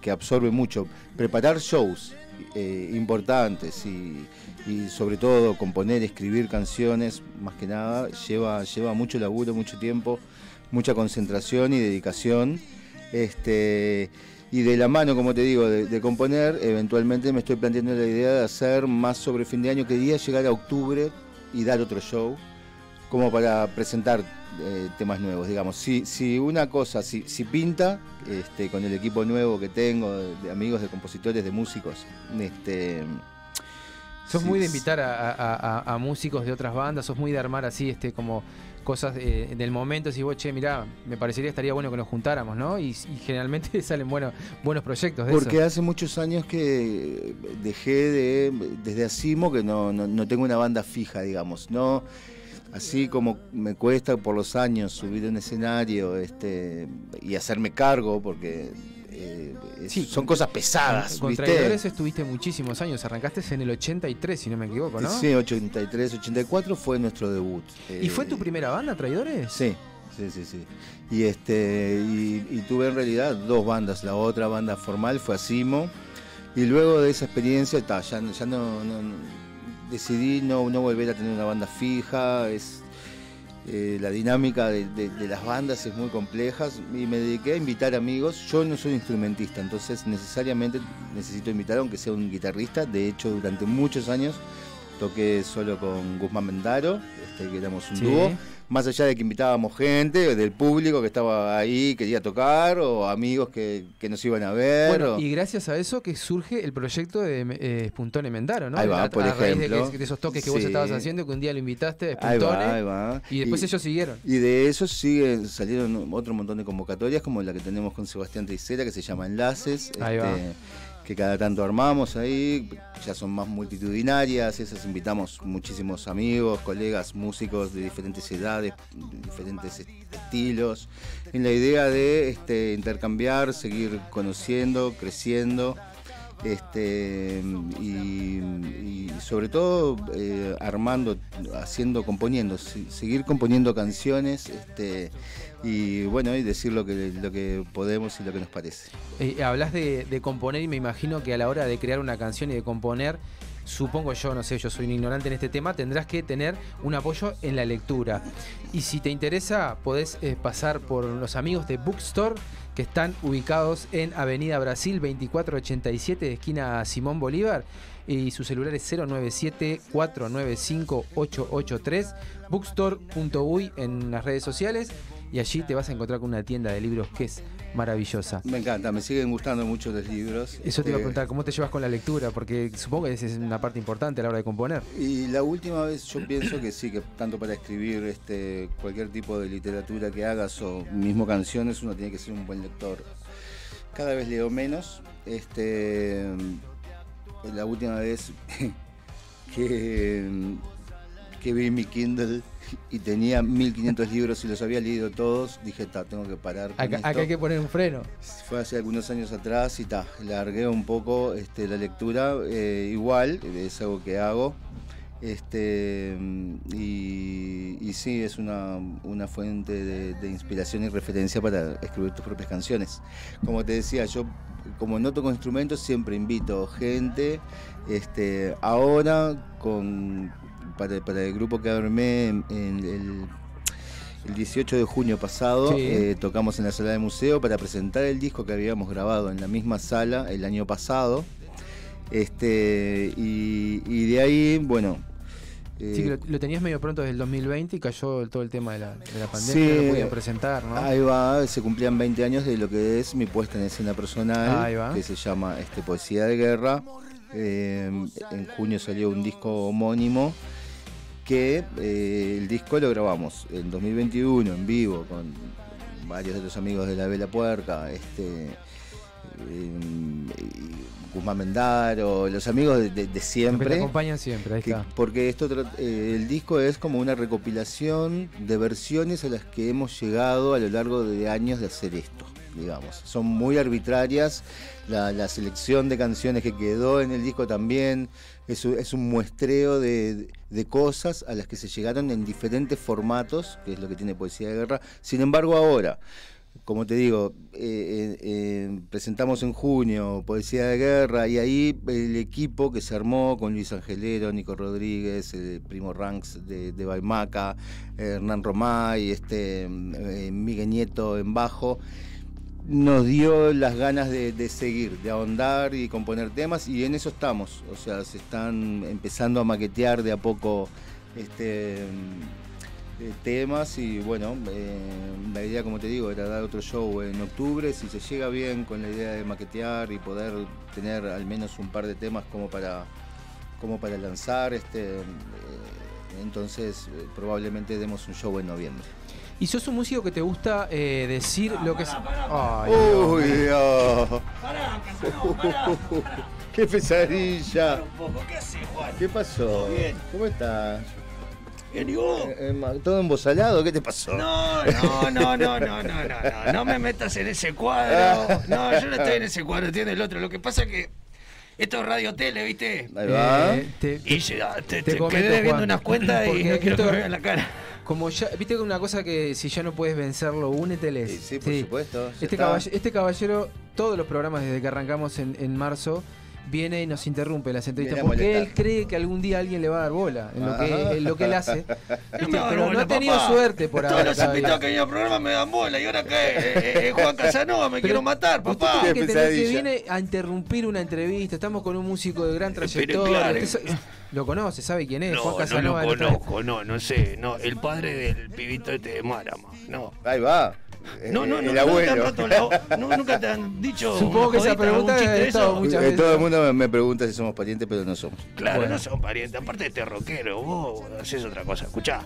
que- absorbe mucho. Preparar shows eh, importantes y, y sobre todo componer, escribir canciones, más que nada, lleva, lleva mucho laburo, mucho tiempo, mucha concentración y dedicación. Este, y de la mano, como te digo, de, de componer, eventualmente me estoy planteando la idea de hacer más sobre fin de año. Quería llegar a octubre y dar otro show, como para presentar eh, temas nuevos, digamos. Si, si una cosa, si, si pinta, este, con el equipo nuevo que tengo, de, amigos, de compositores, de músicos, este, Sos sí, muy de invitar a, a- a- a músicos de otras bandas, sos muy de armar así, este, como cosas eh, del momento, si vos, che, mirá, me parecería estaría bueno que nos juntáramos, ¿no? Y, y generalmente salen buenos, buenos proyectos de Porque eso. hace muchos años que dejé de, desde Asimo, que no, no, no tengo una banda fija, digamos. No, así como me cuesta por los años subir un escenario este, y hacerme cargo, porque eh, es- son cosas pesadas, Con. Traidores estuviste muchísimos años, arrancaste en el 83, si no me equivoco, ¿no? Sí, 83, 84 fue nuestro debut. ¿Y fue Eh, tu primera banda, Traidores? Sí, sí, sí, sí. Y este y, y tuve en realidad dos bandas. La otra banda formal fue Asimo. Y luego de esa experiencia, ta, ya, no- ya no, no- no- decidí no, no volver a tener una banda fija. Es, eh, la dinámica de, de- de las bandas es muy compleja y me dediqué a invitar amigos. Yo no soy instrumentista, entonces necesariamente necesito invitar aunque sea un guitarrista. De hecho, durante muchos años toqué solo con Guzmán Mendaro, este, que éramos un Sí. dúo más allá de que invitábamos gente del público que estaba ahí, quería tocar, o amigos que, que nos iban a ver. Bueno, o- y gracias a eso que surge el proyecto de eh, Spuntone Mendaro, ¿no? Ahí va, a, por a raíz de, ejemplo. que- de esos toques que vos estabas haciendo, que un día lo invitaste a Ahí Spuntone. va, ahí va. Y después ellos siguieron. Y de eso siguen, salieron otro montón de convocatorias, como la que tenemos con Sebastián Tricera, que se llama Enlaces, Ahí este, va. Que cada tanto armamos ahí, ya son más multitudinarias, esas invitamos muchísimos amigos, colegas, músicos de diferentes edades, de diferentes est- estilos, en la idea de este, intercambiar, seguir conociendo, creciendo. Este, y, sobre todo eh, armando, haciendo, componiendo, se- seguir componiendo canciones este, y bueno, y decir lo que, lo que podemos y lo que nos parece. Eh, hablas de, de componer y me imagino que a la hora de crear una canción y de componer, supongo yo, no sé, yo soy un ignorante en este tema, tendrás que tener un apoyo en la lectura. Y si te interesa, podés eh, pasar por los amigos de Bookstore que están ubicados en Avenida Brasil 2487, esquina Simón Bolívar. Y su celular es 097-495-883, bookstore.uy en las redes sociales. Y allí te vas a encontrar con una tienda de libros que es maravillosa. Me encanta, me siguen gustando mucho los libros. Eso te iba a Este, preguntar, ¿cómo te llevas con la lectura? Porque supongo que esa es una parte importante a la hora de componer. Y la última vez yo pienso que sí, que tanto para escribir este, cualquier tipo de literatura que hagas o mismo canciones, uno tiene que ser un buen lector. Cada vez leo menos. Este, la última vez que, que vi mi Kindle y tenía 1500 libros y los había leído todos, dije, ta, tengo que parar. con Acá, esto". acá hay que poner un freno. Fue hace algunos años atrás y ta, largué un poco este, la lectura. eh, igual, es algo que hago. Este, y, y sí, es una, una fuente de, de inspiración y referencia para escribir tus propias canciones. Como te decía, yo como no toco instrumentos siempre invito gente. Este, ahora con, para, para el grupo que armé en, en el el 18 de junio pasado Sí. eh, tocamos en la sala de museo para presentar el disco que habíamos grabado en la misma sala el año pasado. Este, y, y de ahí, bueno. eh, Sí, que lo, lo tenías medio pronto desde el 2020 y cayó todo el tema de la, de la pandemia, Sí, no lo podían presentar, ¿no? Ahí va, se cumplían 20 años de lo que es mi puesta en escena personal, que se llama este, Poesía de Guerra. Eh, en junio salió un disco homónimo que eh, el disco lo grabamos en 2021 en vivo con varios de los amigos de la Vela Puerca, este, y Guzmán Mendaro, los amigos de, de- de Los que te siempre. acompañan siempre, ahí Que- está. porque esto eh, el disco es como una recopilación de versiones a las que hemos llegado a lo largo de años de hacer esto, digamos. Son muy arbitrarias. La, la selección de canciones que quedó en el disco también es, un- es un muestreo de, de cosas a las que se llegaron en diferentes formatos, que es lo que tiene Poesía de Guerra. Sin embargo, ahora, como te digo, eh, eh, eh, presentamos en junio Poesía de Guerra y ahí el equipo que se armó con Luis Angelero, Nico Rodríguez, el Primo Ranks de, de Baimaca, Hernán Romay, este, Miguel Nieto en bajo, nos dio las ganas de, seguir, de ahondar y componer temas y en eso estamos. O sea, se están empezando a maquetear de a poco este, eh, temas y bueno, eh, la idea como te digo era dar otro show en octubre, si se llega bien con la idea de maquetear y poder tener al menos un par de temas como para, como para lanzar, este, eh, entonces probablemente demos un show en noviembre. Y sos un músico que te gusta eh, decir lo que es. Ay, Uy, Dios. Pará, pará, ¡Qué pesadilla! ¿Qué haces, Juan? ¿Qué pasó? ¿Cómo estás? Bien, ¿y vos? Eh, eh, ¿Todo embosalado? ¿Qué te pasó? No, no, no, no, no, no, no, no. me metas en ese cuadro. No, yo no estoy en ese cuadro, entiendo el otro. Lo que pasa es que. Esto es radio tele, ¿viste? Ahí va. Y te, te, quedé viendo unas cuentas y no quiero esto, en la cara. Como ya, viste una cosa que si ya no puedes vencerlo, úneteles. Sí, sí, por supuesto, Este, está. caball- este caballero, todos los programas desde que arrancamos en, en marzo, viene y nos interrumpe las entrevistas porque él cree que algún día alguien le va a dar bola en lo que, en lo que él hace. No Pero no ha tenido papá. suerte por Todos ahora. los todavía. invitados que vienen al programa me dan bola y ahora qué, Eh, eh, Juan Casanova, me quiero matar, Usted papá. tiene que entender que viene a interrumpir una entrevista. Estamos con un músico de gran trayectoria. claro. Usted sa- lo conoce, sabe quién es. No, Juan no Casanova. lo no está- conozco, no, no sé. No, el padre del pibito este de Marama. No. Ahí va. No, no, El no, nunca te han abuelo. roto la- no, nunca te han dicho. Supongo que esa pregunta estado eso? muchas Eh, veces. Todo el mundo me, pregunta si somos parientes, pero no somos. Claro, Bueno. no son parientes. Aparte de este rockero, vos haces otra cosa. Escuchá,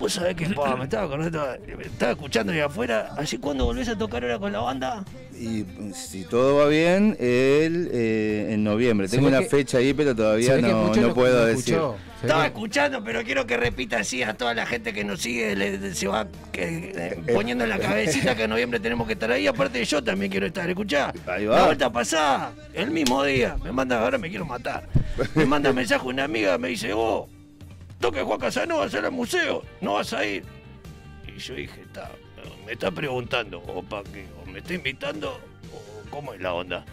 vos sabés que pa, me estaba acordando, me estaba escuchando ahí afuera. ¿Así cuándo volvés a tocar ahora con la banda? Y si todo va bien, él eh, en noviembre. Tengo una que- fecha ahí, pero todavía no, puedo decir. escuchó. Estaba escuchando, pero quiero que repita así a toda la gente que nos sigue, le- se va que- eh, poniendo en la cabecita que en noviembre tenemos que estar ahí. Aparte yo también quiero estar, escuchá. Ahí va. La vuelta pasada, el mismo día, me manda, ahora me quiero matar. Me manda mensaje una amiga, me dice, vos, toque Juan Casanova, hacer al museo, no vas a ir. Y yo dije, está, me está preguntando, o para qué, o me está invitando, o cómo es la onda.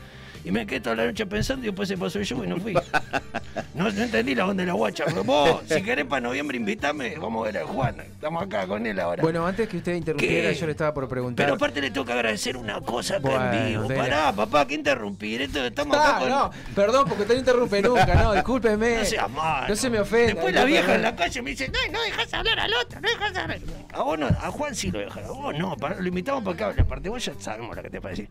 Y me quedé toda la noche pensando y después se pasó el show y no fui. No, no entendí la onda de la guacha. Pero vos, si querés para noviembre, invítame. Vamos a ver a Juan. Estamos acá con él ahora. Bueno, antes que usted interrumpiera, ¿Qué? yo le estaba por preguntar. Pero aparte le tengo que agradecer una cosa acá en Bueno, vivo. Pará, papá, que interrumpir. Esto, estamos Ah, acá con... no, perdón, porque usted no interrumpe nunca, no, discúlpeme. No seas malo. No se me ofenda. Después la vieja en la calle me dice, no, no dejas hablar al otro, no dejas hablar. A vos no, a Juan sí lo dejas, a vos no, lo invitamos para que hable. Aparte, vos ya sabemos lo que te parece.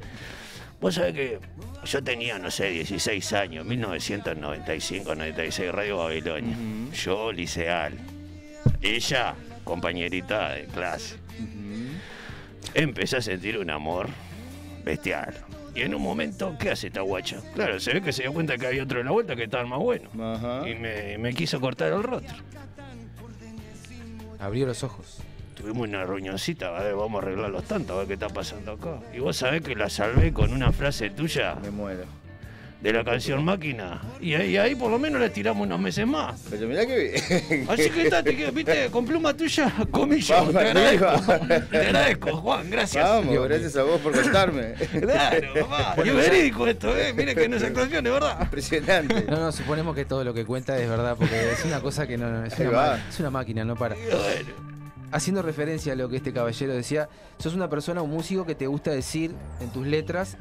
Vos sabés que yo tenía, no sé, 16 años, 1995, 96, Radio Babilonia. Yo, liceal. Ella, compañerita de clase. Empecé a sentir un amor bestial. Y en un momento, ¿qué hace esta guacha? Claro, se ve que se dio cuenta que había otro de la vuelta que estaba más bueno. Y me, me quiso cortar el rostro. Abrió los ojos. Tuvimos una reunioncita, a ver, vamos a arreglar los tantos, a ver qué está pasando acá. Y vos sabés que la salvé con una frase tuya. Me muero. De la canción Máquina. Y ahí, ahí por lo menos le tiramos unos meses más. Pero mirá que bien. Así que está, te quedo, viste, con pluma tuya, comillo. Vamos Te agradezco. Te agradezco, Juan, gracias. Vamos, gracias a vos por contarme. Claro, papá. Y es verídico esto, ¿eh? Miren que no es actuación, de verdad. Impresionante. No, no, suponemos que todo lo que cuenta es verdad, porque es una cosa que no, no, es, una es máquina, no para. Haciendo referencia a lo que este caballero decía, sos una persona, un músico que te gusta decir en tus letras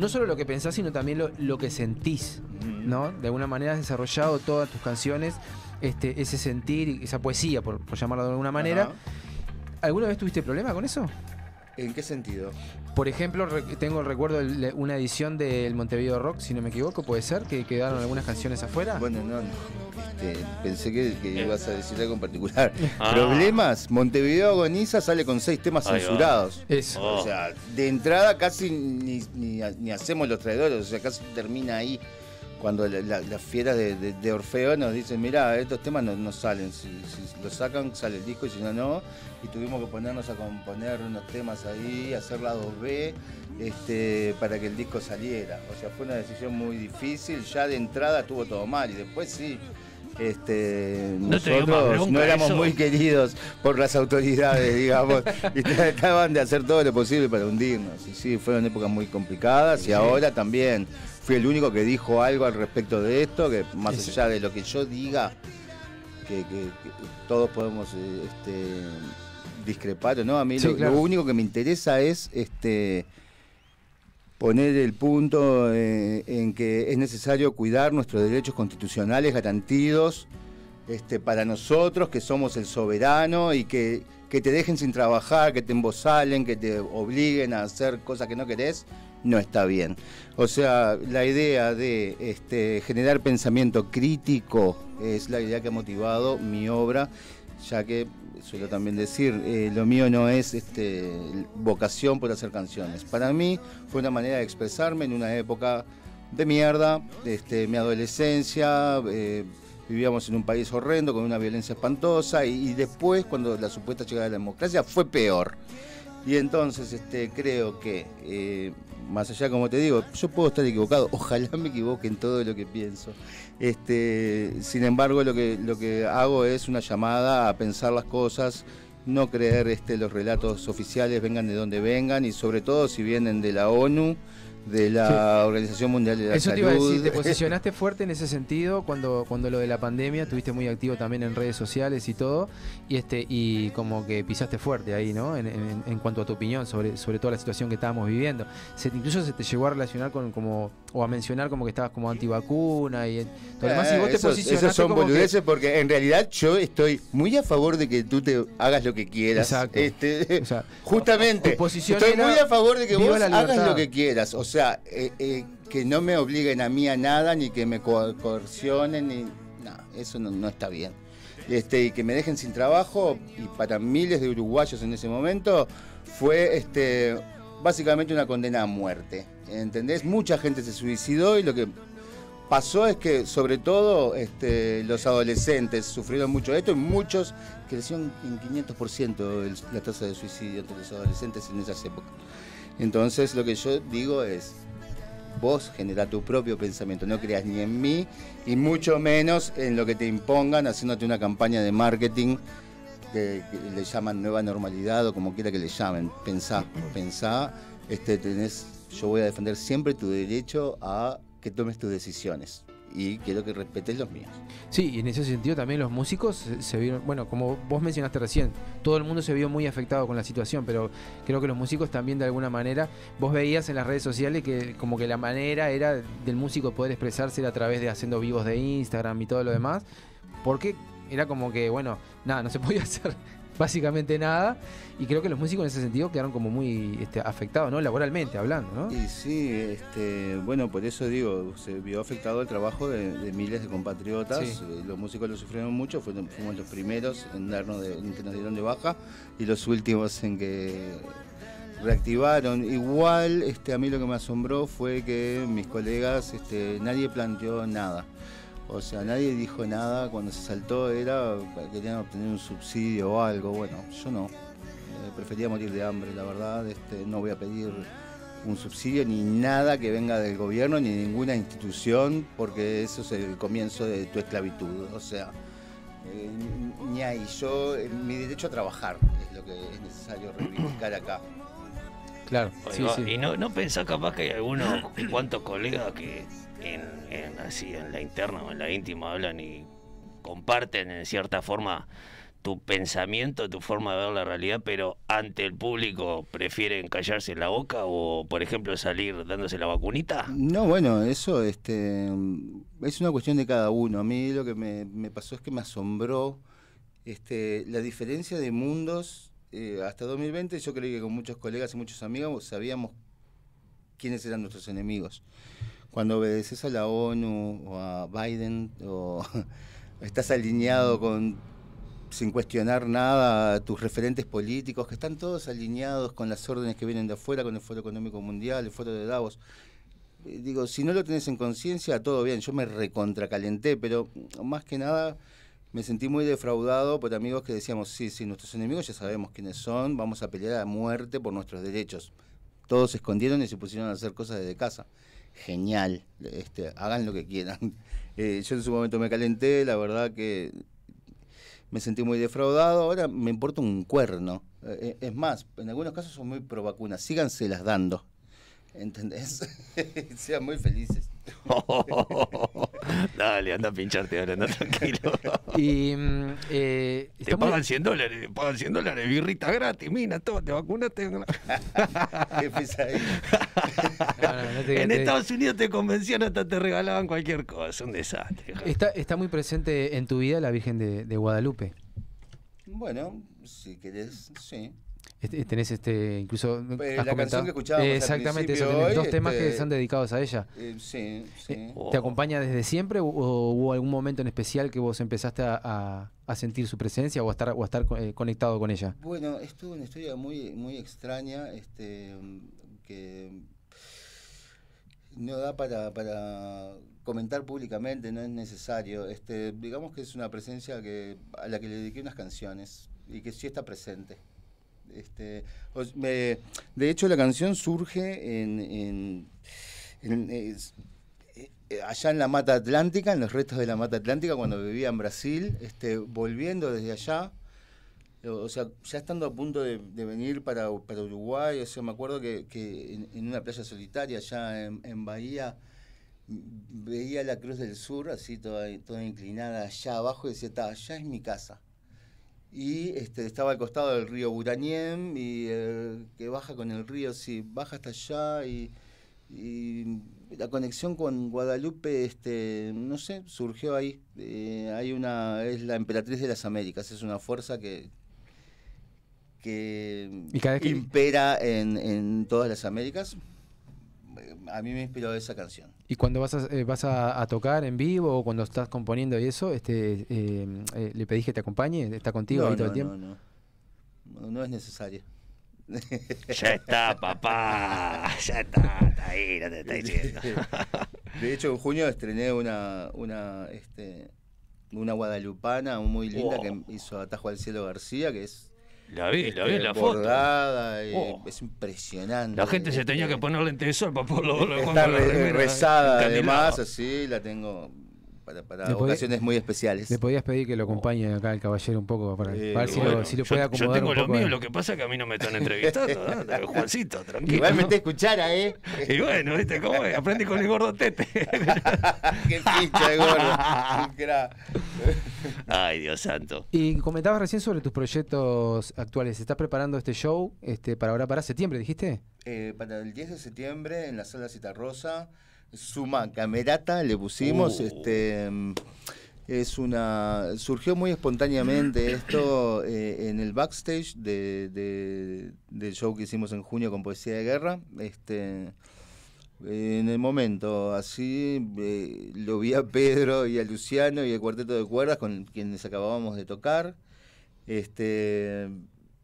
no solo lo que pensás, sino también lo, lo que sentís, ¿no? De alguna manera has desarrollado todas tus canciones, este, ese sentir, y esa poesía, por, por llamarlo de alguna manera. ¿Alguna vez tuviste problema con eso? ¿En qué sentido? Por ejemplo, tengo el recuerdo de una edición del Montevideo Rock, si no me equivoco, puede ser, que quedaron algunas canciones afuera. Bueno, no, no. Este, pensé que, que ibas a decir algo en particular. Ah. ¿Problemas? Montevideo Agoniza sale con seis temas Ahí va. censurados. Eso. O sea, de entrada casi ni, ni- ni hacemos los traidores, o sea, casi termina ahí. Cuando la- la- las fieras de, de- de Orfeo nos dicen, mira, estos temas no, no salen, si, si los sacan sale el disco y si no, no. Y tuvimos que ponernos a componer unos temas ahí, hacer la 2B, este, para que el disco saliera. O sea, fue una decisión muy difícil, ya de entrada estuvo todo mal y después sí. Este, No nosotros no éramos eso. muy queridos por las autoridades, digamos, y trataban de hacer todo lo posible para hundirnos. Y sí, fueron épocas muy complicadas y Sí. ahora también fui el único que dijo algo al respecto de esto, que más Sí, allá de lo que yo diga, que, que- que todos podemos eh, este, discrepar o no, a mí Sí, lo, claro. lo único que me interesa es este poner el punto eh, en que es necesario cuidar nuestros derechos constitucionales garantidos este, para nosotros, que somos el soberano y que, que te dejen sin trabajar, que te embosalen, que te obliguen a hacer cosas que no querés, no está bien. O sea, la idea de este, generar pensamiento crítico es la idea que ha motivado mi obra, ya que suelo también decir, eh, lo mío no es este, vocación por hacer canciones. Para mí fue una manera de expresarme en una época de mierda, este, mi adolescencia, eh, vivíamos en un país horrendo, con una violencia espantosa, y, después, cuando la supuesta llegada de la democracia, fue peor. Y entonces este, creo que, eh, más allá, como te digo, yo puedo estar equivocado, ojalá me equivoque en todo lo que pienso. Este, sin embargo, lo que, lo que hago es una llamada a pensar las cosas, no creer este, los relatos oficiales, vengan de donde vengan, y sobre todo si vienen de la ONU, de la Organización Mundial de la Eso Salud. te iba a decir, te posicionaste fuerte en ese sentido cuando, cuando lo de la pandemia, estuviste muy activo también en redes sociales y todo, y este y como que pisaste fuerte ahí, ¿no? En, en- en cuanto a tu opinión sobre, sobre toda la situación que estábamos viviendo. Se, incluso se te llegó a relacionar con como, o a mencionar como que estabas como antivacuna y todo demás, y vos te Eh, esos, posicionaste esos son como que- boludeces porque en realidad yo estoy muy a favor de que tú te hagas lo que quieras. Exacto. Este, O sea, justamente, estoy muy a favor de que vos hagas lo que quieras. O sea, eh, eh, que no me obliguen a mí a nada, ni que me co- coercionen, ni. No, eso no, está bien. Este, y que me dejen sin trabajo, y para miles de uruguayos en ese momento, fue este, básicamente una condena a muerte. ¿Entendés? Mucha gente se suicidó y lo que pasó es que, sobre todo, este, los adolescentes sufrieron mucho de esto y muchos crecieron en 500% el- la tasa de suicidio entre los adolescentes en esas épocas. Entonces, lo que yo digo es, vos genera tu propio pensamiento, no creas ni en mí y mucho menos en lo que te impongan haciéndote una campaña de marketing que, que le llaman nueva normalidad o como quiera que le llamen. Pensá, pensá, este, tenés, yo voy a defender siempre tu derecho a que tomes tus decisiones y quiero que respetes los míos. Sí, y en ese sentido también los músicos se, se vieron, bueno, como vos mencionaste recién, todo el mundo se vio muy afectado con la situación, pero creo que los músicos también de alguna manera, vos veías en las redes sociales que como que la manera era del músico poder expresarse a través de haciendo vivos de Instagram y todo lo demás, porque era como que, bueno, nada, no se podía hacer básicamente nada, y creo que los músicos en ese sentido quedaron como muy este, afectados, ¿no? Laboralmente hablando, ¿no? Y sí, este, bueno, por eso digo, se vio afectado el trabajo de, de miles de compatriotas. Sí. Eh, Los músicos lo sufrieron mucho, fuimos los primeros en, darnos de- en que nos dieron de baja y los últimos en que reactivaron. Igual, este, a mí lo que me asombró fue que mis colegas, este, nadie planteó nada. O sea, nadie dijo nada cuando se saltó, era querían obtener un subsidio o algo. Bueno, yo no. Eh, prefería morir de hambre, la verdad. Este, no voy a pedir un subsidio ni nada que venga del gobierno ni de ninguna institución, porque eso es el comienzo de tu esclavitud. O sea, eh, ni ahí. Yo, eh, mi derecho a trabajar es lo que es necesario reivindicar acá. Claro, Oiga, Y no, no pensás capaz que hay algunos cuantos colegas que en, así en la interna o en la íntima hablan y comparten en cierta forma tu pensamiento, tu forma de ver la realidad, pero ante el público prefieren callarse la boca o, por ejemplo, salir dándose la vacunita. No, bueno, eso este, es una cuestión de cada uno. A mí lo que me, me pasó es que me asombró este, la diferencia de mundos. Eh, hasta 2020 yo creo que con muchos colegas y muchos amigos sabíamos quiénes eran nuestros enemigos. Cuando obedeces a la ONU o a Biden o estás alineado con sin cuestionar nada tus referentes políticos, que están todos alineados con las órdenes que vienen de afuera, con el Foro Económico Mundial, el Foro de Davos. Eh, Digo, si no lo tenés en conciencia, todo bien. Yo me recontracalenté, pero más que nada me sentí muy defraudado por amigos que decíamos, sí, sí, nuestros enemigos ya sabemos quiénes son, vamos a pelear a muerte por nuestros derechos. Todos se escondieron y se pusieron a hacer cosas desde casa. Genial, este, hagan lo que quieran. Eh, yo en su momento me calenté, la verdad que me sentí muy defraudado, ahora me importa un cuerno. Eh, es más, en algunos casos son muy pro vacunas, síganse las dando. ¿Entendés? Sean muy felices. Dale, anda a pincharte ahora, anda tranquilo. Y mm, eh, Te está muy- pagan 100 dólares, te pagan 100 dólares, birrita gratis, mina, todo, te vacunaste. Qué pesadilla. te- en te- Estados Unidos te convencían hasta te regalaban cualquier cosa, un desastre. Está, está muy presente en tu vida la Virgen de, de Guadalupe. Bueno, si querés, sí. Este- Tenés este, incluso. Eh, has la canción comentado- que escuchábamos Exactamente, principio hoy, dos temas que este, son dedicados a ella. Eh, sí, sí. ¿Te acompaña desde siempre o, o hubo algún momento en especial que vos empezaste a, a- a sentir su presencia o a estar, o a estar eh, conectado con ella? Bueno, esto es una historia muy, muy extraña, este, que no da para, para comentar públicamente, no es necesario. Este, digamos que es una presencia que, a la que le dediqué unas canciones y que sí está presente. Este, de hecho, la canción surge en, eh, allá en la Mata Atlántica, en los restos de la Mata Atlántica, cuando vivía en Brasil, este, volviendo desde allá, o sea, ya estando a punto de, venir para, para Uruguay, o sea, me acuerdo que, que en, una playa solitaria allá en, Bahía veía la Cruz del Sur así toda, inclinada allá abajo y decía, "Ta, allá es mi casa. Y este, estaba al costado del río Buraniem y eh, que baja con el río, sí, baja hasta allá y, y la conexión con Guadalupe, este, no sé, surgió ahí. Eh, hay una, es la emperatriz de las Américas, es una fuerza que, que, Y cada vez que- impera en, en todas las Américas. A mí me inspiró esa canción. Y cuando vas a, eh, vas a, a tocar en vivo o cuando estás componiendo y eso, este, eh, eh, ¿le pedís que te acompañe? ¿Está contigo No, ahí todo no, el tiempo? No, no. No, no es necesario. Ya está, papá. Ya está, está ahí, no te está diciendo. De hecho, en junio estrené una, una, este, una guadalupana muy linda que hizo Atajo al Cielo García, que es La vi, la vi en este, la foto. y Oh. es impresionante. La gente se tenía que poner lente de sol para poderlo lo Está re- rezada encandilado. además, así la tengo para, para ocasiones muy especiales. Le podías pedir que lo acompañe acá el caballero un poco para, Eh, para ver si, bueno, lo, si lo Yo, puede yo acomodar tengo un lo poco. mío, lo que pasa es que a mí no me están entrevistando. ¿no? Juancito, tranquilo. Igual metés cuchara, ¿eh? Y bueno, ¿viste cómo es? Aprendí con el gordo tete. Qué pincha de gordo. Ay, Dios santo. Y comentabas recién sobre tus proyectos actuales. ¿Estás preparando este show este, para ahora, para septiembre, dijiste? Eh, para el 10 de septiembre en la sala Citarrosa, Suma Camerata le pusimos. Uh. Este, mm, es una. Surgió muy espontáneamente esto eh, en el backstage de, de- del show que hicimos en junio con Poesía de Guerra. Este, en el momento, así eh, lo vi a Pedro y a Luciano y el cuarteto de cuerdas con quienes acabábamos de tocar. Este,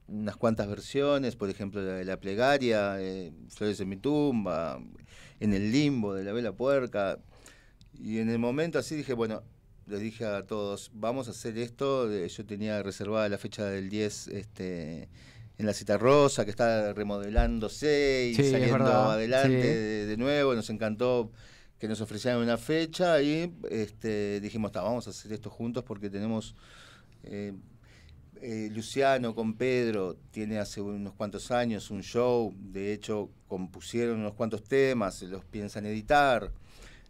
unas cuantas versiones, por ejemplo, la de la plegaria, eh, Flores en mi tumba, en el limbo de la vela puerca. Y en el momento así dije, bueno, les dije a todos, vamos a hacer esto. Yo tenía reservada la fecha del 10 este, en la cita rosa, que está remodelándose y Sí, saliendo adelante sí. de, de nuevo. Nos encantó que nos ofrecieran una fecha y este, dijimos, "Ta, vamos a hacer esto juntos porque tenemos... eh, eh, Luciano con Pedro tiene hace unos cuantos años un show, de hecho compusieron unos cuantos temas, los piensan editar.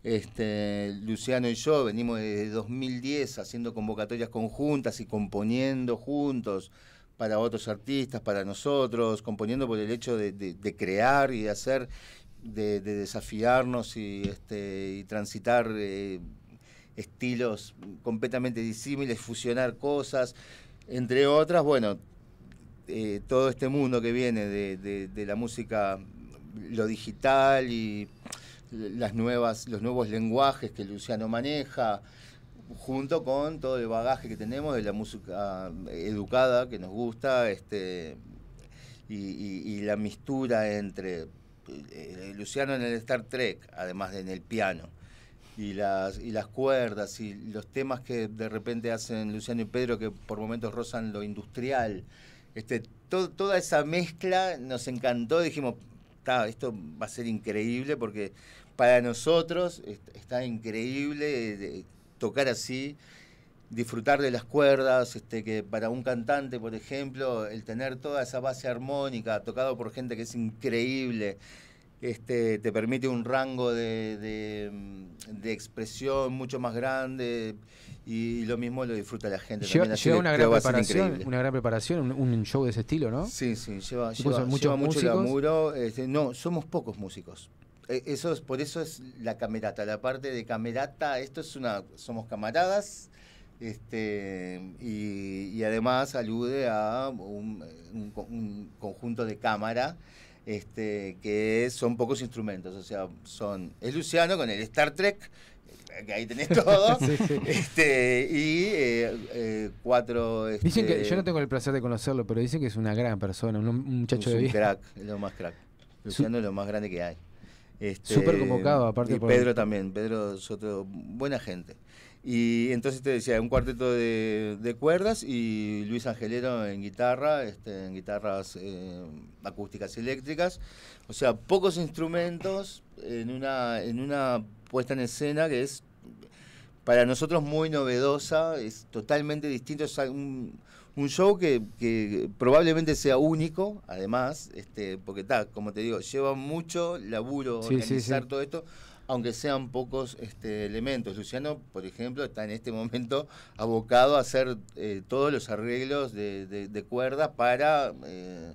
Este, Luciano y yo venimos desde 2010 haciendo convocatorias conjuntas y componiendo juntos para otros artistas, para nosotros, componiendo por el hecho de, crear y de hacer, de, de desafiarnos y, este, transitar eh, estilos completamente disímiles, fusionar cosas, entre otras, bueno, eh, todo este mundo que viene de, de- la música, lo digital y las nuevas, los nuevos lenguajes que Luciano maneja, junto con todo el bagaje que tenemos de la música educada que nos gusta, este, y, y- y la mistura entre eh, Luciano en el Star Trek, además de en el piano, y las, y las cuerdas y los temas que de repente hacen Luciano y Pedro que por momentos rozan lo industrial. Este, to- toda esa mezcla nos encantó, dijimos, "Ta, esto va a ser increíble porque para nosotros est- está increíble tocar así, disfrutar de las cuerdas, este, que para un cantante, por ejemplo, el tener toda esa base armónica tocado por gente que es increíble, este, te permite un rango de, de, mm, de expresión mucho más grande y lo mismo lo disfruta la gente. Lleva, también, lleva una gran preparación, una gran preparación, un, un show de ese estilo, ¿no? Sí, sí, lleva, lleva- lleva mucho músicos. laburo. este, no, somos pocos músicos. Eh, Eso es, por eso es la camerata, la parte de camerata, esto es una, somos camaradas, este, y, y además alude a un, un un conjunto de cámara, este, que son pocos instrumentos, o sea, son, es Luciano con el Star Trek, que ahí tenés todo, Sí, sí. este, y eh, eh, cuatro... Dicen que, este, yo no tengo el placer de conocerlo, pero dicen que es una gran persona, un, un muchacho es de un bien. crack, es lo más crack. Luciano es lo más grande que hay. Este, Súper convocado, aparte Y por- Pedro también, Pedro es otro, buena gente. Y entonces te decía, un cuarteto de, de cuerdas y Luis Angelero en guitarra, este, en guitarras eh, acústicas y eléctricas. O sea, pocos instrumentos en una, en una puesta en escena que es para nosotros muy novedosa, es totalmente distinto, es un, un show que, que probablemente sea único, además, este, porque está, como te digo, lleva mucho laburo Sí, sí, organizar sí. todo esto, aunque sean pocos este, elementos. Luciano, por ejemplo, está en este momento abocado a hacer eh, todos los arreglos de, de- de cuerdas para eh,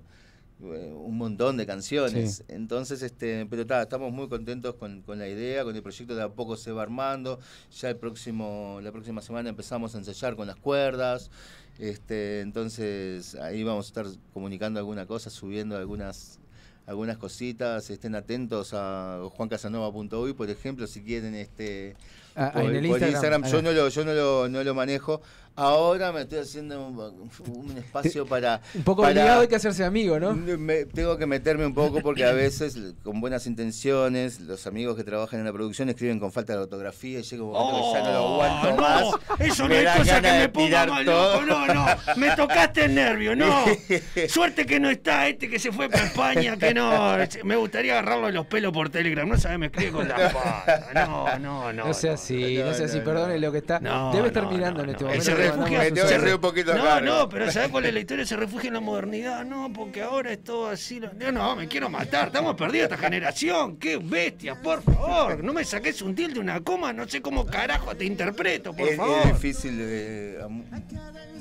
eh, un montón de canciones. Sí. Entonces, este, pero está, estamos muy contentos con, con la idea, con el proyecto de a poco se va armando. Ya el próximo, la próxima semana empezamos a ensayar con las cuerdas. Este, entonces ahí vamos a estar comunicando alguna cosa, subiendo algunas algunas cositas, estén atentos a juancasanova.uy, por ejemplo, si quieren este Ah, por, en el por Instagram. Yo Ah. no lo, yo no lo, no lo manejo. Ahora me estoy haciendo un, un espacio para. Un poco para- obligado hay que hacerse amigo, ¿no? me- tengo que meterme un poco porque a veces, con buenas intenciones, los amigos que trabajan en la producción escriben con falta de ortografía y llega un momento que ya no lo aguanto Oh, no, más. eso no es cosa que me ponga mal loco, no, no, me tocaste el nervio, no. Suerte que no está este que se fue para España, que no, me gustaría agarrarlo de los pelos por Telegram, no sabe, me escribe con la pata, no, no, no. No sea así, no, sea así, no, perdone lo que está. No, Debe estar no, mirando en este no. momento. Se refugia, un se saludo. re- un poquito no, acá, no, pero ¿sabes cuál es la historia? Se refugia en la modernidad, no, porque ahora es todo así. lo- No, no, me quiero matar, estamos perdidos esta generación, qué bestia, por favor, no me saques un tilde, una coma, no sé cómo carajo te interpreto, por es, es favor. difícil, eh,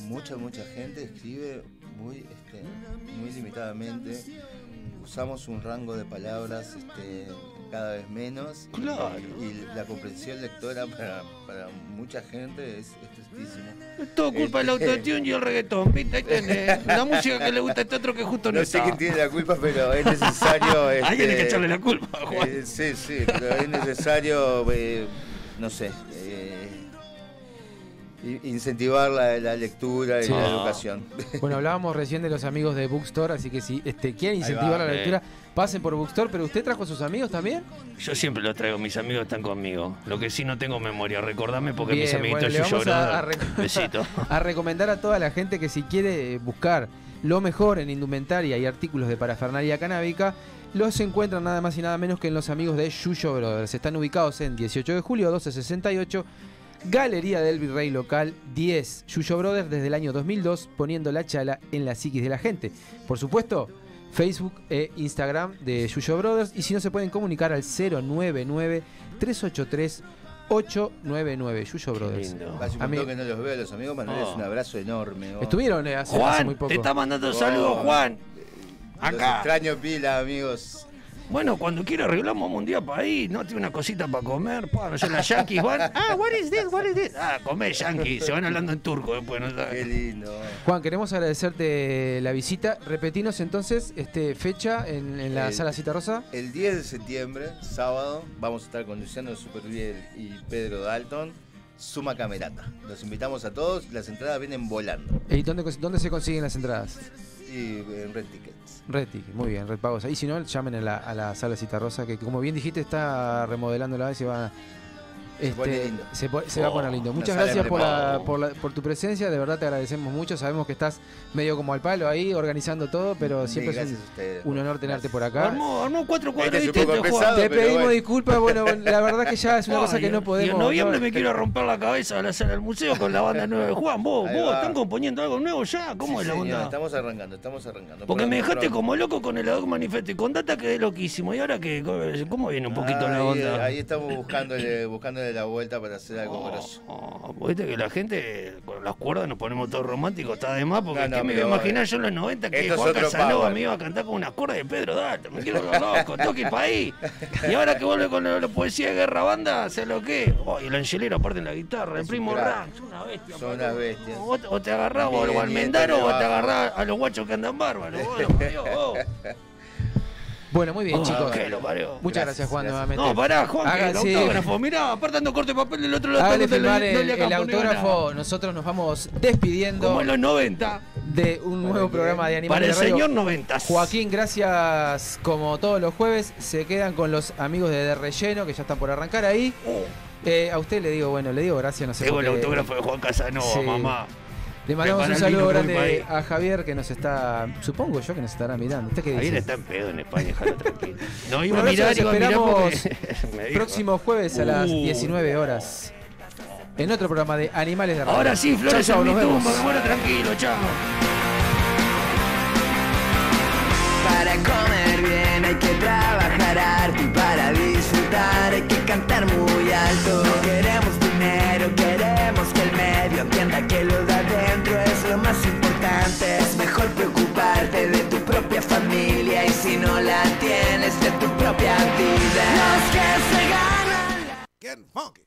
mucha, mucha gente escribe muy, este, muy limitadamente. Usamos un rango de palabras este, cada vez menos. y- Claro. Y, la comprensión lectora para, para mucha gente es, tristísimo. Es todo culpa del Este, autotune y el reggaetón, ¿viste? Ahí tenés. La música que le gusta a este otro que justo no, No sé está. quién tiene la culpa, pero es necesario. Alguien este, hay que echarle la culpa, Juan. eh, sí, sí, pero es necesario, eh, no sé, eh, incentivar la, la lectura y Sí. la educación. Bueno, hablábamos recién de los amigos de Bookstore, así que si este, quieren incentivar va, la eh. lectura, pasen por Bookstore, pero usted trajo a sus amigos también. Yo siempre lo traigo, mis amigos están conmigo. Lo que sí no tengo memoria, recordame porque mis amiguitos bueno, vamos a, a Brother. rec- Besito. a recomendar a toda la gente que si quiere buscar lo mejor en indumentaria y artículos de parafernalia canábica, los encuentran nada más y nada menos que en los amigos de Yuyo Brothers. Están ubicados en 18 de julio 1268, Galería del Virrey Local 10. Yuyo Brothers desde el año 2002 poniendo la chala en la psiquis de la gente. Por supuesto, Facebook e Instagram de Yuyo Brothers y si no se pueden comunicar al 099 383 899 Yuyo Brothers. Hace un Ami- que no los veo a los amigos, Manuel, es Oh. un abrazo enorme. oh. Estuvieron eh, hace, hace Juan, muy poco. te está mandando Oh. saludos, Juan. Los Acá. extraño pila, amigos. Bueno, cuando quiera arreglamos un día para ir, ¿no? Tiene una cosita para comer, pa, no sé, las yankees van. Ah, what is this, what is this? Ah, comé yankee, se van hablando en turco después, ¿no? Qué lindo. Juan, queremos agradecerte la visita. Repetinos entonces este fecha en, en la El- sala Cita Rosa. El 10 de septiembre, sábado, vamos a estar con Luciano Superviel y Pedro Dalton. Suma Camerata. Los invitamos a todos, las entradas vienen volando. ¿Y dónde, dónde se consiguen las entradas? Y en Red Tickets. Red muy bien, Red Pagos. Y si no, llamen a la, a la sala Cita Rosa, que como bien dijiste, está remodelando la vez y Se pone este, lindo. se, va a poner lindo. Una Muchas gracias por, la- preparada. por, la- por tu presencia, de verdad te agradecemos mucho. Sabemos que estás medio como al palo ahí organizando todo, pero Sí, siempre es un, a ustedes. un honor tenerte por acá. Armó, armó cuatro cuadros Este es pesado. Te pedimos bueno. disculpas, bueno, la verdad que ya es una cosa que no podemos. en noviembre no- me quiero romper la cabeza al hacer el museo con la banda nueva de Juan. Vos, Ahí vos, va. están componiendo algo nuevo ya. ¿Cómo Sí, es la señor, onda? Estamos arrancando, estamos arrancando. Porque me dejaste como loco con el Ad hoc Manifesto y con Data quedé loquísimo. ¿Y ahora qué? ¿Cómo viene un poquito la onda? Ahí estamos buscándole, buscándole la vuelta para hacer algo Oh, grosso. oh, Viste que la gente con las cuerdas nos ponemos todos románticos, está de más, porque No, no, ¿qué me iba a imaginar yo en los 90 que esto es Juan Casanova me iba a cantar con unas cuerdas de Pedro Data? Me quiero loco, toque para ahí. Y ahora que vuelve con la, poesía de guerra banda, ¿sé lo que? Oh, y el angelero aparte en la guitarra, el primo. Ranks, una bestia. Son unas bestias. O, o te agarrás o al bien, o te agarrás a los guachos que andan bárbaros. Bueno, Dios, vos. Bueno, muy bien, Oh, chicos. que lo parió. Muchas gracias, Gracias, Juan, gracias. nuevamente. No, pará, Juan, Haga- el sí. autógrafo. Mirá, aparte ando corte de papel del otro lado. Hágale no el, el autógrafo. Nosotros nos vamos despidiendo Como en los 90. de un nuevo programa de Animales Para el señor 90. Joaquín, gracias como todos los jueves. Se quedan con los amigos de De Relleno que ya están por arrancar ahí. Eh, a usted le digo, bueno, le digo gracias, no sé Tengo por el autógrafo de Juan Casanova, Sí. mamá. Le mandamos un saludo grande a Javier que nos está, supongo yo que nos estará mirando. ¿Usted qué dice? Javier está en pedo en España, déjalo tranquilo. No, iba Un a mirar, iba a mirar esperamos porque me dijo. Próximo jueves a las Uh. 19 horas. en otro programa de Animales de Radio. Ahora sí, flores Chau, chau, en mi nos vemos. tumba, me muero tranquilo, chao. Para comer bien hay que trabajar harto y para disfrutar hay que cantar muy alto. Entienda que lo de adentro es lo más importante. Es mejor preocuparte de tu propia familia y si no la tienes de tu propia vida. Los que se ganan Getting funky.